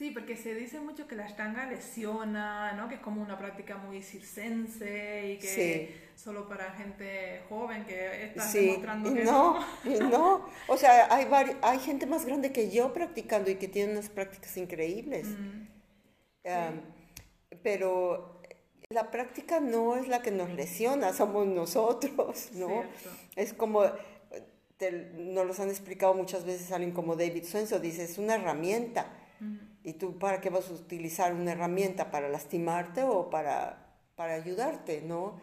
Sí, porque se dice mucho que la estanga lesiona, ¿no? Que es como una práctica muy circense y que solo para gente joven que está demostrando que no. no, o sea, hay, hay gente más grande que yo practicando y que tiene unas prácticas increíbles. Mm. pero la práctica no es la que nos lesiona, somos nosotros, ¿no? Es como, nos los han explicado muchas veces alguien como David Suenzo, dice, es una herramienta. ¿Y tú para qué vas a utilizar una herramienta? ¿Para lastimarte o para, para ayudarte? ¿no?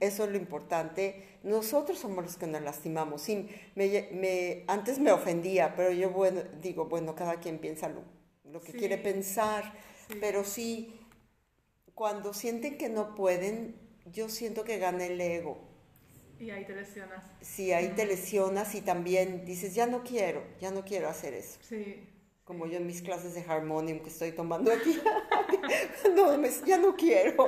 Eso es lo importante. Nosotros somos los que nos lastimamos. Sí, me, me, antes me ofendía, pero yo bueno, digo, bueno, cada quien piensa lo, lo que quiere pensar, pero sí cuando sienten que no pueden, yo siento que gana el ego. Y ahí te lesionas. Sí, ahí te lesionas y también dices, ya no quiero, ya no quiero hacer eso. Sí. Como yo en mis clases de harmonium que estoy tomando aquí, no, ya no quiero.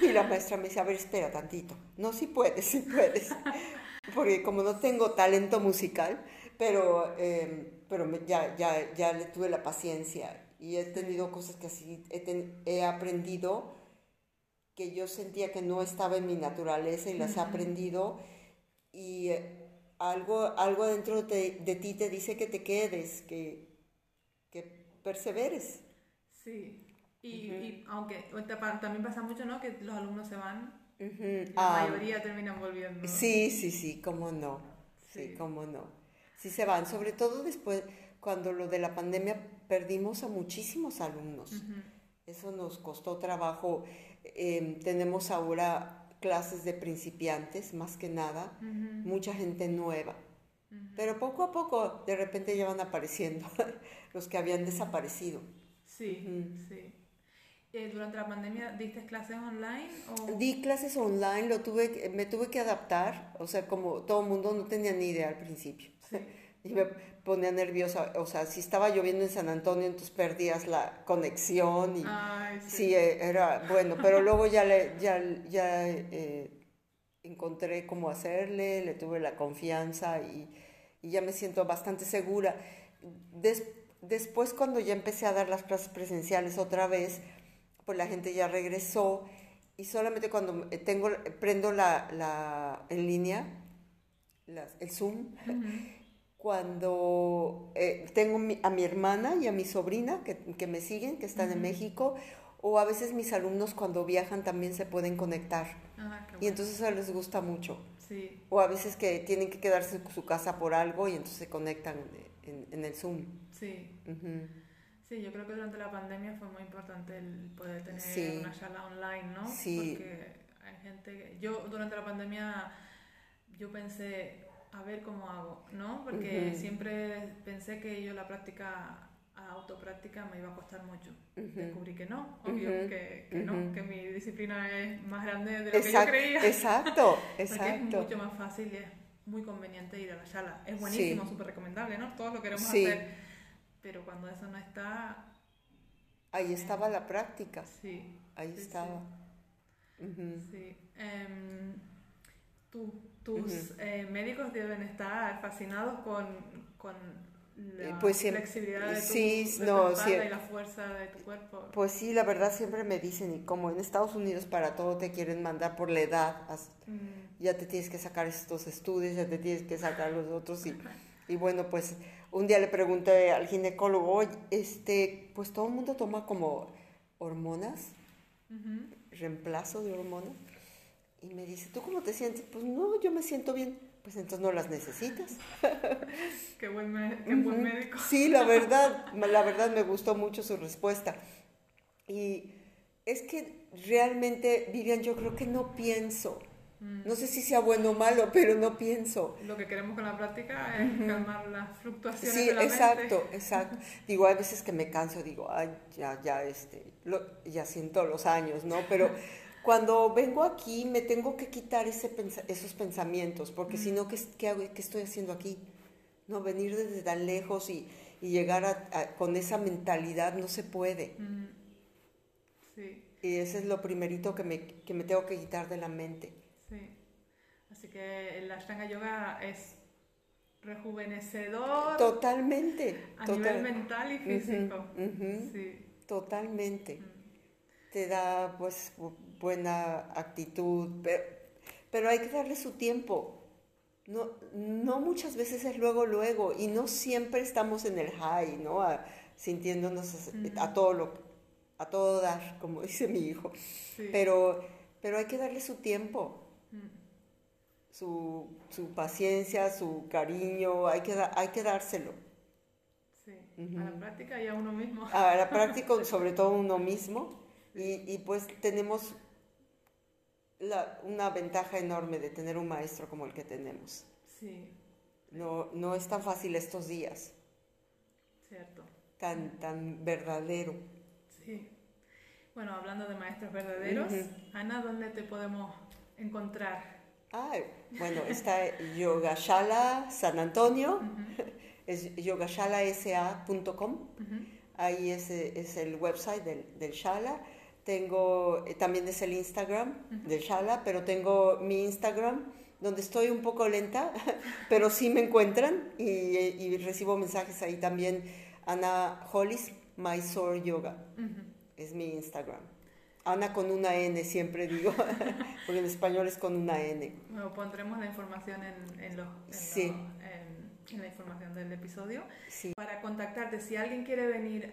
Y la maestra me dice, a ver, espera tantito. No, sí puedes, sí puedes. Porque como no tengo talento musical, pero, em, pero ya, ya, ya le tuve la paciencia y he tenido cosas que así he, he aprendido que yo sentía que no estaba en mi naturaleza y las he aprendido y eh, algo, algo dentro de, ti te dice que te quedes, que, que perseveres. Sí, y, aunque también pasa mucho, ¿no? Que los alumnos se van, la ah, mayoría terminan volviendo. Sí, sí, sí, cómo no, sí, cómo no. Sí se van, sobre todo después, cuando lo de la pandemia perdimos a muchísimos alumnos. Eso nos costó trabajo. Em, tenemos ahora clases de principiantes, más que nada, mucha gente nueva. Pero poco a poco, de repente ya van apareciendo los que habían desaparecido. Sí, sí. Eh, ¿Durante la pandemia diste clases online? O? Di clases online, lo tuve, me tuve que adaptar, o sea, como todo el mundo no tenía ni idea al principio. Sí. y me ponía nerviosa, o sea, si estaba lloviendo en San Antonio, entonces perdías la conexión y sí. Eh, era bueno, pero luego ya, le, ya, ya eh, encontré cómo hacerle, le tuve la confianza y, y ya me siento bastante segura. después cuando ya empecé a dar las clases presenciales otra vez, pues la gente ya regresó y solamente cuando tengo, prendo la, la en línea, el Zoom, cuando eh, tengo a mi hermana y a mi sobrina que, que me siguen, que están en México, o a veces mis alumnos cuando viajan también se pueden conectar. Ah, y entonces eso les gusta mucho. Sí. O a veces que tienen que quedarse en su casa por algo y entonces se conectan en, en el Zoom. Sí. Sí, yo creo que durante la pandemia fue muy importante el poder tener una charla online, ¿no? Sí. Porque hay gente... Yo durante la pandemia, yo pensé, a ver cómo hago, ¿no? Porque siempre pensé que yo la práctica autopráctica me iba a costar mucho. Descubrí que no, obvio que, que no, que mi disciplina es más grande de lo que yo creía. Exacto, exacto. Porque es mucho más fácil y es muy conveniente ir a la sala. Es buenísimo, súper recomendable, ¿no? Todos lo queremos hacer. Pero cuando eso no está... Ahí estaba la práctica. Sí. Ahí estaba. Sí. Em, tú, tus eh, médicos deben estar fascinados con, con la eh, pues, flexibilidad de tu, sí, no, y la fuerza de tu cuerpo. Pues sí, la verdad siempre me dicen, y como en Estados Unidos para todo te quieren mandar por la edad, mm. ya te tienes que sacar estos estudios, ya te tienes que sacar los otros, y, y bueno, pues un día le pregunté al ginecólogo, este, pues todo el mundo toma como hormonas, reemplazo de hormonas. Y me dice, ¿tú cómo te sientes? Pues no, yo me siento bien. pues entonces no las necesitas. qué, buen, médico. Sí, la verdad, la verdad me gustó mucho su respuesta. Y es que realmente, Vivian, yo creo que no pienso. Mm. No sé si sea bueno o malo, pero no pienso. Lo que queremos con la práctica es calmar las fluctuaciones sí, de la exacto, exacto. Digo, hay veces que me canso, digo, ay, ya, ya, este, ya siento los años, ¿no? Pero cuando vengo aquí me tengo que quitar ese esos pensamientos, porque si no, ¿qué, ¿qué, estoy haciendo aquí? No, venir desde tan lejos y, llegar con esa mentalidad no se puede. Sí. Y ese es lo primerito que me, que me tengo que quitar de la mente. Sí. Así que el Ashtanga Yoga es rejuvenecedor. Totalmente. A nivel mental y físico. Sí. Totalmente. Te da pues buena actitud, pero, hay que darle su tiempo. No, no muchas veces es luego, luego, y no siempre estamos en el high, ¿no? sintiéndonos a, todo lo, a todo dar, como dice mi hijo. Pero, pero hay que darle su tiempo, su, su, paciencia, su cariño, hay que, hay que dárselo. Sí, a la práctica y a uno mismo. A la práctica, sobre todo uno mismo. Y, y pues tenemos una ventaja enorme de tener un maestro como el que tenemos. Sí. No, no es tan fácil estos días. Cierto. Tan, tan verdadero. Sí. Bueno, hablando de maestros verdaderos, Ana, ¿dónde te podemos encontrar? Ah, bueno, está Yogashala San Antonio, es yogashalasa.com, ahí es, es, el website del, del Shala. Tengo, eh, también es el Instagram del Shala, pero tengo mi Instagram donde estoy un poco lenta, pero sí me encuentran y, recibo mensajes ahí también. Ana Hollis, Mysore Yoga, es mi Instagram. Ana con una N, siempre digo, porque en español es con una N. Bueno, pondremos la información en, en, sí. en, la información del episodio. Sí. Para contactarte, si alguien quiere venir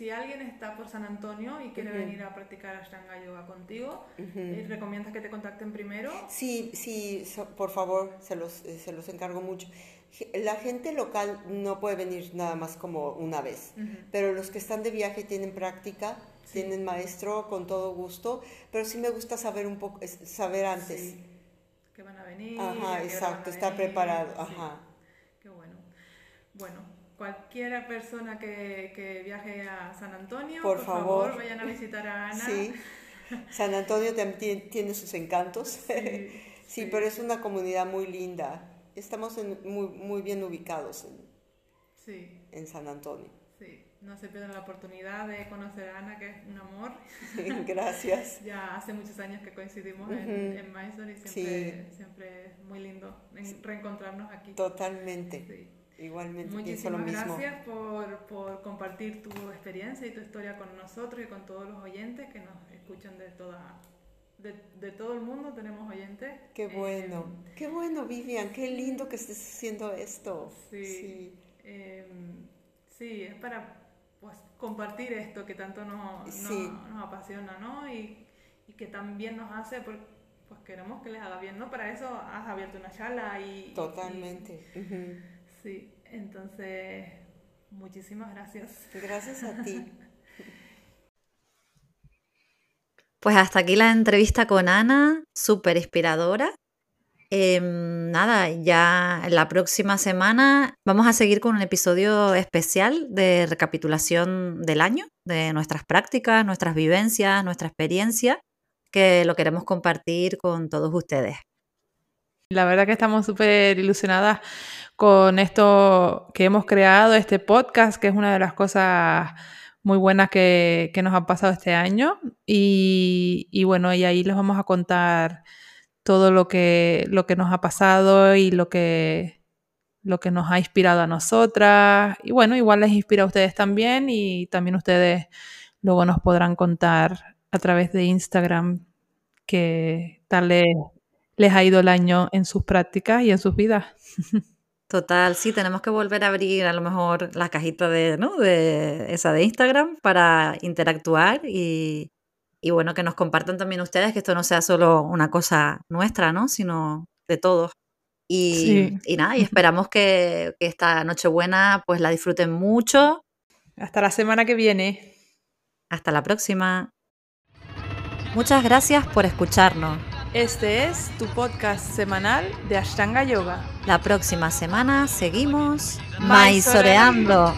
si alguien está por San Antonio y quiere venir a practicar Ashtanga Yoga contigo, eh, ¿recomiendas que te contacten primero? Sí, sí, por favor, se los, eh, se los encargo mucho. La gente local no puede venir nada más como una vez, pero los que están de viaje tienen práctica, tienen maestro con todo gusto, pero sí me gusta saber un poco, saber antes. Sí. Que van a venir. Ajá, exacto, estar preparado. Ajá. Qué bueno. Bueno, cualquier persona que, que, viaje a San Antonio, por, favor. vayan a visitar a Ana. Sí, San Antonio también tiene sus encantos. Sí, pero es una comunidad muy linda. Estamos muy, muy bien ubicados en, en San Antonio. No se pierdan la oportunidad de conocer a Ana, que es un amor. Gracias. ya hace muchos años que coincidimos en, en Mysore y siempre, siempre es muy lindo reencontrarnos aquí. Totalmente. Igualmente Muchísimas lo mismo. gracias por, por, compartir tu experiencia y tu historia con nosotros y con todos los oyentes que nos escuchan de toda de, de todo el mundo tenemos oyentes. Qué bueno, eh, qué bueno Vivian, qué lindo que estés haciendo esto. Sí, sí, em, sí es para pues, compartir esto que tanto nos, nos, apasiona, ¿no? Y, y, que también nos hace, pues queremos que les haga bien, ¿no? Para eso has abierto una charla y... Totalmente. Sí, entonces, muchísimas gracias. Gracias a ti. Pues hasta aquí la entrevista con Ana, súper inspiradora. Em, nada, ya la próxima semana vamos a seguir con un episodio especial de recapitulación del año, de nuestras prácticas, nuestras vivencias, nuestra experiencia, que lo queremos compartir con todos ustedes. La verdad que estamos súper ilusionadas con esto que hemos creado, este podcast, que es una de las cosas muy buenas que, nos han pasado este año. Y, bueno, y ahí les vamos a contar todo lo que, lo que nos ha pasado y lo que, lo que nos ha inspirado a nosotras. Y bueno, igual les inspira a ustedes también y también ustedes luego nos podrán contar a través de Instagram qué tal les, les ha ido el año en sus prácticas y en sus vidas. Total, sí, tenemos que volver a abrir a lo mejor la cajita de, ¿no? de esa de Instagram para interactuar y, y, bueno, que nos compartan también ustedes que esto no sea solo una cosa nuestra, ¿no? Sino de todos. Y, y nada, y esperamos que, que esta Nochebuena pues la disfruten mucho. Hasta la semana que viene. Hasta la próxima. Muchas gracias por escucharnos. Este es tu podcast semanal de Ashtanga Yoga. La próxima semana seguimos maizoreando.